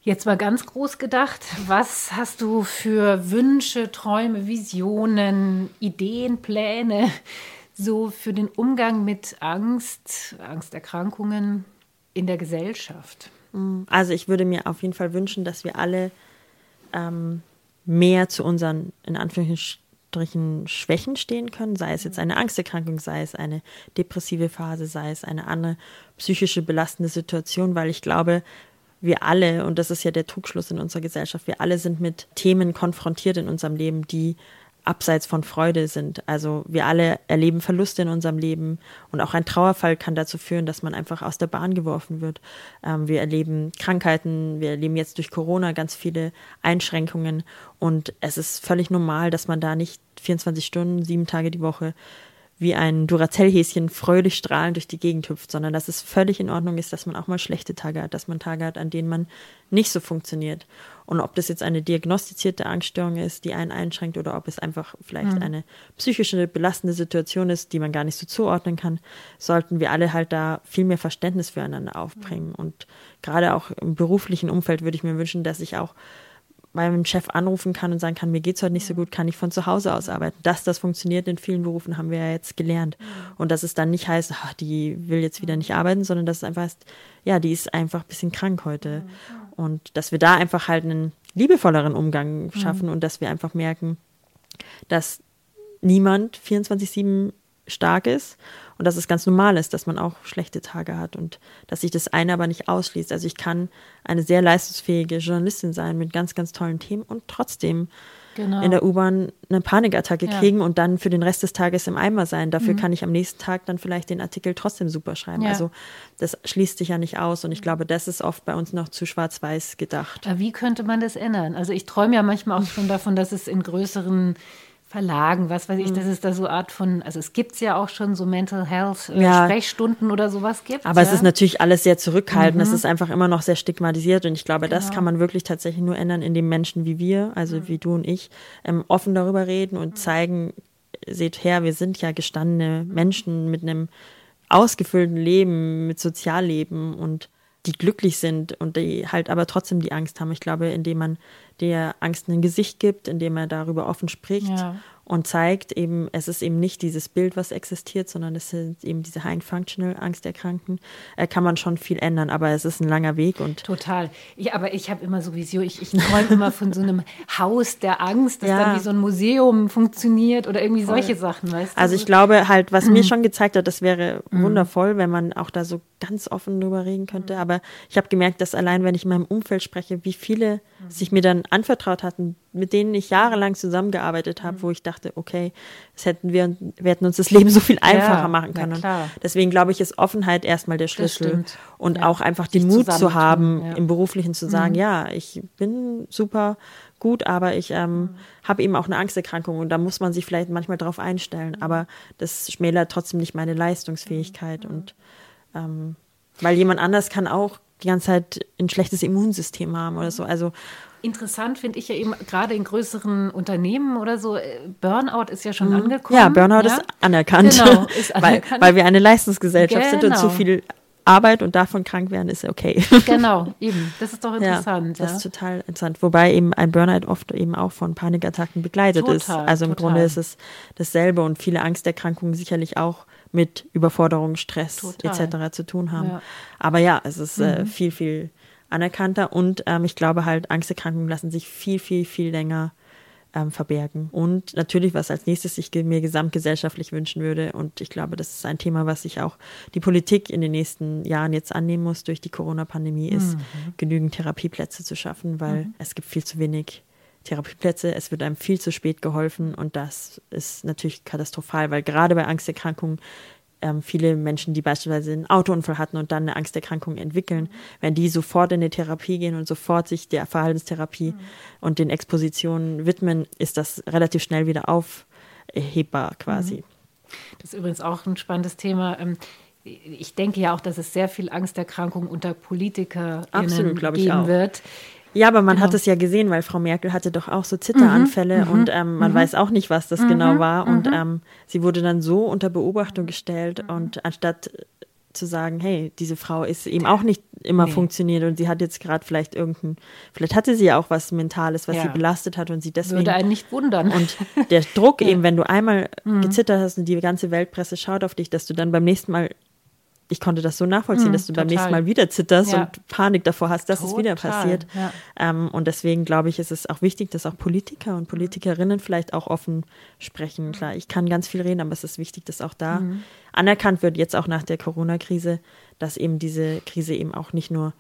Jetzt mal ganz groß gedacht, was hast du für Wünsche, Träume, Visionen, Ideen, Pläne so für den Umgang mit Angst, Angsterkrankungen in der Gesellschaft? Also ich würde mir auf jeden Fall wünschen, dass wir alle ähm, mehr zu unseren, in Anführungsstrichen, Schwächen stehen können, sei es jetzt eine Angsterkrankung, sei es eine depressive Phase, sei es eine andere psychische belastende Situation, weil ich glaube, wir alle, und das ist ja der Trugschluss in unserer Gesellschaft, wir alle sind mit Themen konfrontiert in unserem Leben, die abseits von Freude sind. Also wir alle erleben Verluste in unserem Leben und auch ein Trauerfall kann dazu führen, dass man einfach aus der Bahn geworfen wird. Ähm, wir erleben Krankheiten, wir erleben jetzt durch Corona ganz viele Einschränkungen und es ist völlig normal, dass man da nicht 24 Stunden, sieben Tage die Woche wie ein Duracell-Häschen fröhlich strahlend durch die Gegend hüpft, sondern dass es völlig in Ordnung ist, dass man auch mal schlechte Tage hat, dass man Tage hat, an denen man nicht so funktioniert. Und ob das jetzt eine diagnostizierte Angststörung ist, die einen einschränkt, oder ob es einfach vielleicht mhm. eine psychische belastende Situation ist, die man gar nicht so zuordnen kann, sollten wir alle halt da viel mehr Verständnis füreinander aufbringen. Mhm. Und gerade auch im beruflichen Umfeld würde ich mir wünschen, dass ich auch meinem Chef anrufen kann und sagen kann, mir geht's heute nicht so gut, kann ich von zu Hause aus arbeiten. Dass das funktioniert in vielen Berufen, haben wir ja jetzt gelernt. Und dass es dann nicht heißt, ach, die will jetzt wieder nicht arbeiten, sondern dass es einfach heißt, ja, die ist einfach ein bisschen krank heute. Und dass wir da einfach halt einen liebevolleren Umgang schaffen mhm. und dass wir einfach merken, dass niemand 24-7 stark ist und dass es ganz normal ist, dass man auch schlechte Tage hat und dass sich das eine aber nicht ausschließt. Also ich kann eine sehr leistungsfähige Journalistin sein mit ganz, ganz tollen Themen und trotzdem genau. in der U-Bahn eine Panikattacke ja. kriegen und dann für den Rest des Tages im Eimer sein. Dafür mhm. kann ich am nächsten Tag dann vielleicht den Artikel trotzdem super schreiben. Ja. Also das schließt sich ja nicht aus und ich glaube, das ist oft bei uns noch zu schwarz-weiß gedacht. Wie könnte man das ändern? Also ich träume ja manchmal auch schon davon, dass es in größeren Verlagen, was weiß ich, mhm. dass es da so Art von, also es gibt ja auch schon so Mental Health äh, ja. Sprechstunden oder sowas gibt. Aber ja? es ist natürlich alles sehr zurückhaltend, mhm. es ist einfach immer noch sehr stigmatisiert und ich glaube, genau. das kann man wirklich tatsächlich nur ändern, indem Menschen wie wir, also mhm. wie du und ich, ähm, offen darüber reden und mhm. zeigen, seht her, wir sind ja gestandene Menschen mit einem ausgefüllten Leben, mit Sozialleben und die glücklich sind und die halt aber trotzdem die Angst haben. Ich glaube, indem man der Angst ein Gesicht gibt, indem er darüber offen spricht ja und zeigt eben, es ist eben nicht dieses Bild, was existiert, sondern es sind eben diese High Functional Angsterkrankten, äh, kann man schon viel ändern, aber es ist ein langer Weg und total. Ja, aber ich habe immer sowieso, ich, ich träume immer von so einem Haus der Angst, das ja. dann wie so ein Museum funktioniert oder irgendwie Voll. solche Sachen, weißt du? Also ich glaube halt, was mhm. mir schon gezeigt hat, das wäre mhm. wundervoll, wenn man auch da so ganz offen drüber reden könnte, mhm. aber ich habe gemerkt, dass allein, wenn ich in meinem Umfeld spreche, wie viele mhm. sich mir dann anvertraut hatten, mit denen ich jahrelang zusammengearbeitet habe, mhm. wo ich dachte, okay, das hätten wir, wir hätten uns das Leben so viel einfacher ja, machen können. Deswegen glaube ich, ist Offenheit erstmal der Schlüssel und ja. auch einfach den Mut zu haben, ja. im Beruflichen zu sagen, mhm. ja, ich bin super gut, aber ich ähm, mhm. habe eben auch eine Angsterkrankung und da muss man sich vielleicht manchmal drauf einstellen, mhm. aber das schmälert trotzdem nicht meine Leistungsfähigkeit mhm. und ähm, weil jemand anders kann auch die ganze Zeit ein schlechtes Immunsystem haben oder so. Also Interessant finde ich ja eben gerade in größeren Unternehmen oder so, äh, Burnout ist ja schon mhm. angekommen. Ja, Burnout ja? ist anerkannt. Genau, ist anerkannt. weil, weil wir eine Leistungsgesellschaft genau. sind und zu genau. viel Arbeit und davon krank werden, ist okay. Genau, eben. Das ist doch interessant. Ja, das ja. ist total interessant. Wobei eben ein Burnout oft eben auch von Panikattacken begleitet total, ist. Also im total. Grunde ist es dasselbe und viele Angsterkrankungen sicherlich auch mit Überforderung, Stress etc. zu tun haben. Ja. Aber ja, es ist äh, mhm. äh, viel, viel anerkannter und ähm, ich glaube halt, Angsterkrankungen lassen sich viel, viel, viel länger ähm, verbergen. Und natürlich, was als nächstes ich mir gesamtgesellschaftlich wünschen würde, und ich glaube, das ist ein Thema, was sich auch die Politik in den nächsten Jahren jetzt annehmen muss durch die Corona-Pandemie, ist, mhm. genügend Therapieplätze zu schaffen, weil mhm. es gibt viel zu wenig Therapieplätze, es wird einem viel zu spät geholfen und das ist natürlich katastrophal, weil gerade bei Angsterkrankungen ähm, viele Menschen, die beispielsweise einen Autounfall hatten und dann eine Angsterkrankung entwickeln, wenn die sofort in die Therapie gehen und sofort sich der Verhaltenstherapie mhm. und den Expositionen widmen, ist das relativ schnell wieder aufhebbar quasi. Mhm. Das ist übrigens auch ein spannendes Thema. Ähm, ich denke ja auch, dass es sehr viel Angsterkrankung unter Politikern geben wird. Ja, aber man genau. hat es ja gesehen, weil Frau Merkel hatte doch auch so Zitteranfälle mhm, und ähm, man mhm. weiß auch nicht, was das genau mhm, war. Und mhm. ähm, sie wurde dann so unter Beobachtung gestellt und anstatt zu sagen, hey, diese Frau ist eben auch nicht immer nee. funktioniert und sie hat jetzt gerade vielleicht irgendein, vielleicht hatte sie ja auch was Mentales, was ja. sie belastet hat und sie deswegen. Würde einen nicht wundern. Und der Druck eben, wenn du einmal mhm. gezittert hast und die ganze Weltpresse schaut auf dich, dass du dann beim nächsten Mal ich konnte das so nachvollziehen, mm, dass du total. beim nächsten Mal wieder zitterst ja. und Panik davor hast, dass total. es wieder passiert. Ja. Ähm, und deswegen glaube ich, ist es auch wichtig, dass auch Politiker und Politikerinnen vielleicht auch offen sprechen. Klar, ich kann ganz viel reden, aber es ist wichtig, dass auch da mhm. anerkannt wird, jetzt auch nach der Corona-Krise, dass eben diese Krise eben auch nicht nur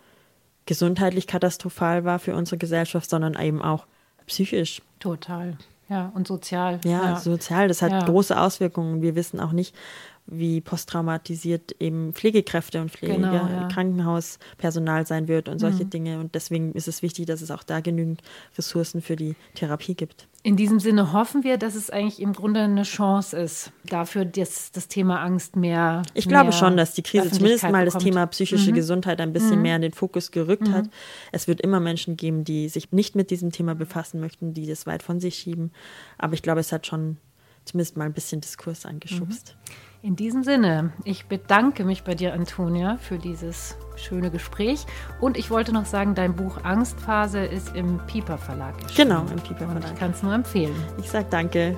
gesundheitlich katastrophal war für unsere Gesellschaft, sondern eben auch psychisch. Total. Ja, und sozial. Ja, ja. sozial. Das hat ja. große Auswirkungen. Wir wissen auch nicht, wie posttraumatisiert eben Pflegekräfte und Pflege, genau, ja. Krankenhauspersonal sein wird und solche mhm. Dinge. Und deswegen ist es wichtig, dass es auch da genügend Ressourcen für die Therapie gibt. In diesem Sinne hoffen wir, dass es eigentlich im Grunde eine Chance ist, dafür dass das Thema Angst mehr. Ich mehr glaube schon, dass die Krise zumindest mal das Thema psychische mhm. Gesundheit ein bisschen mhm. mehr in den Fokus gerückt mhm. hat. Es wird immer Menschen geben, die sich nicht mit diesem Thema befassen möchten, die das weit von sich schieben. Aber ich glaube, es hat schon zumindest mal ein bisschen Diskurs angeschubst. Mhm. In diesem Sinne, ich bedanke mich bei dir, Antonia, für dieses schöne Gespräch. Und ich wollte noch sagen, dein Buch Angstphase ist im Pieper Verlag. Genau, im Pieper Verlag. Und ich kann es nur empfehlen. Ich sage danke.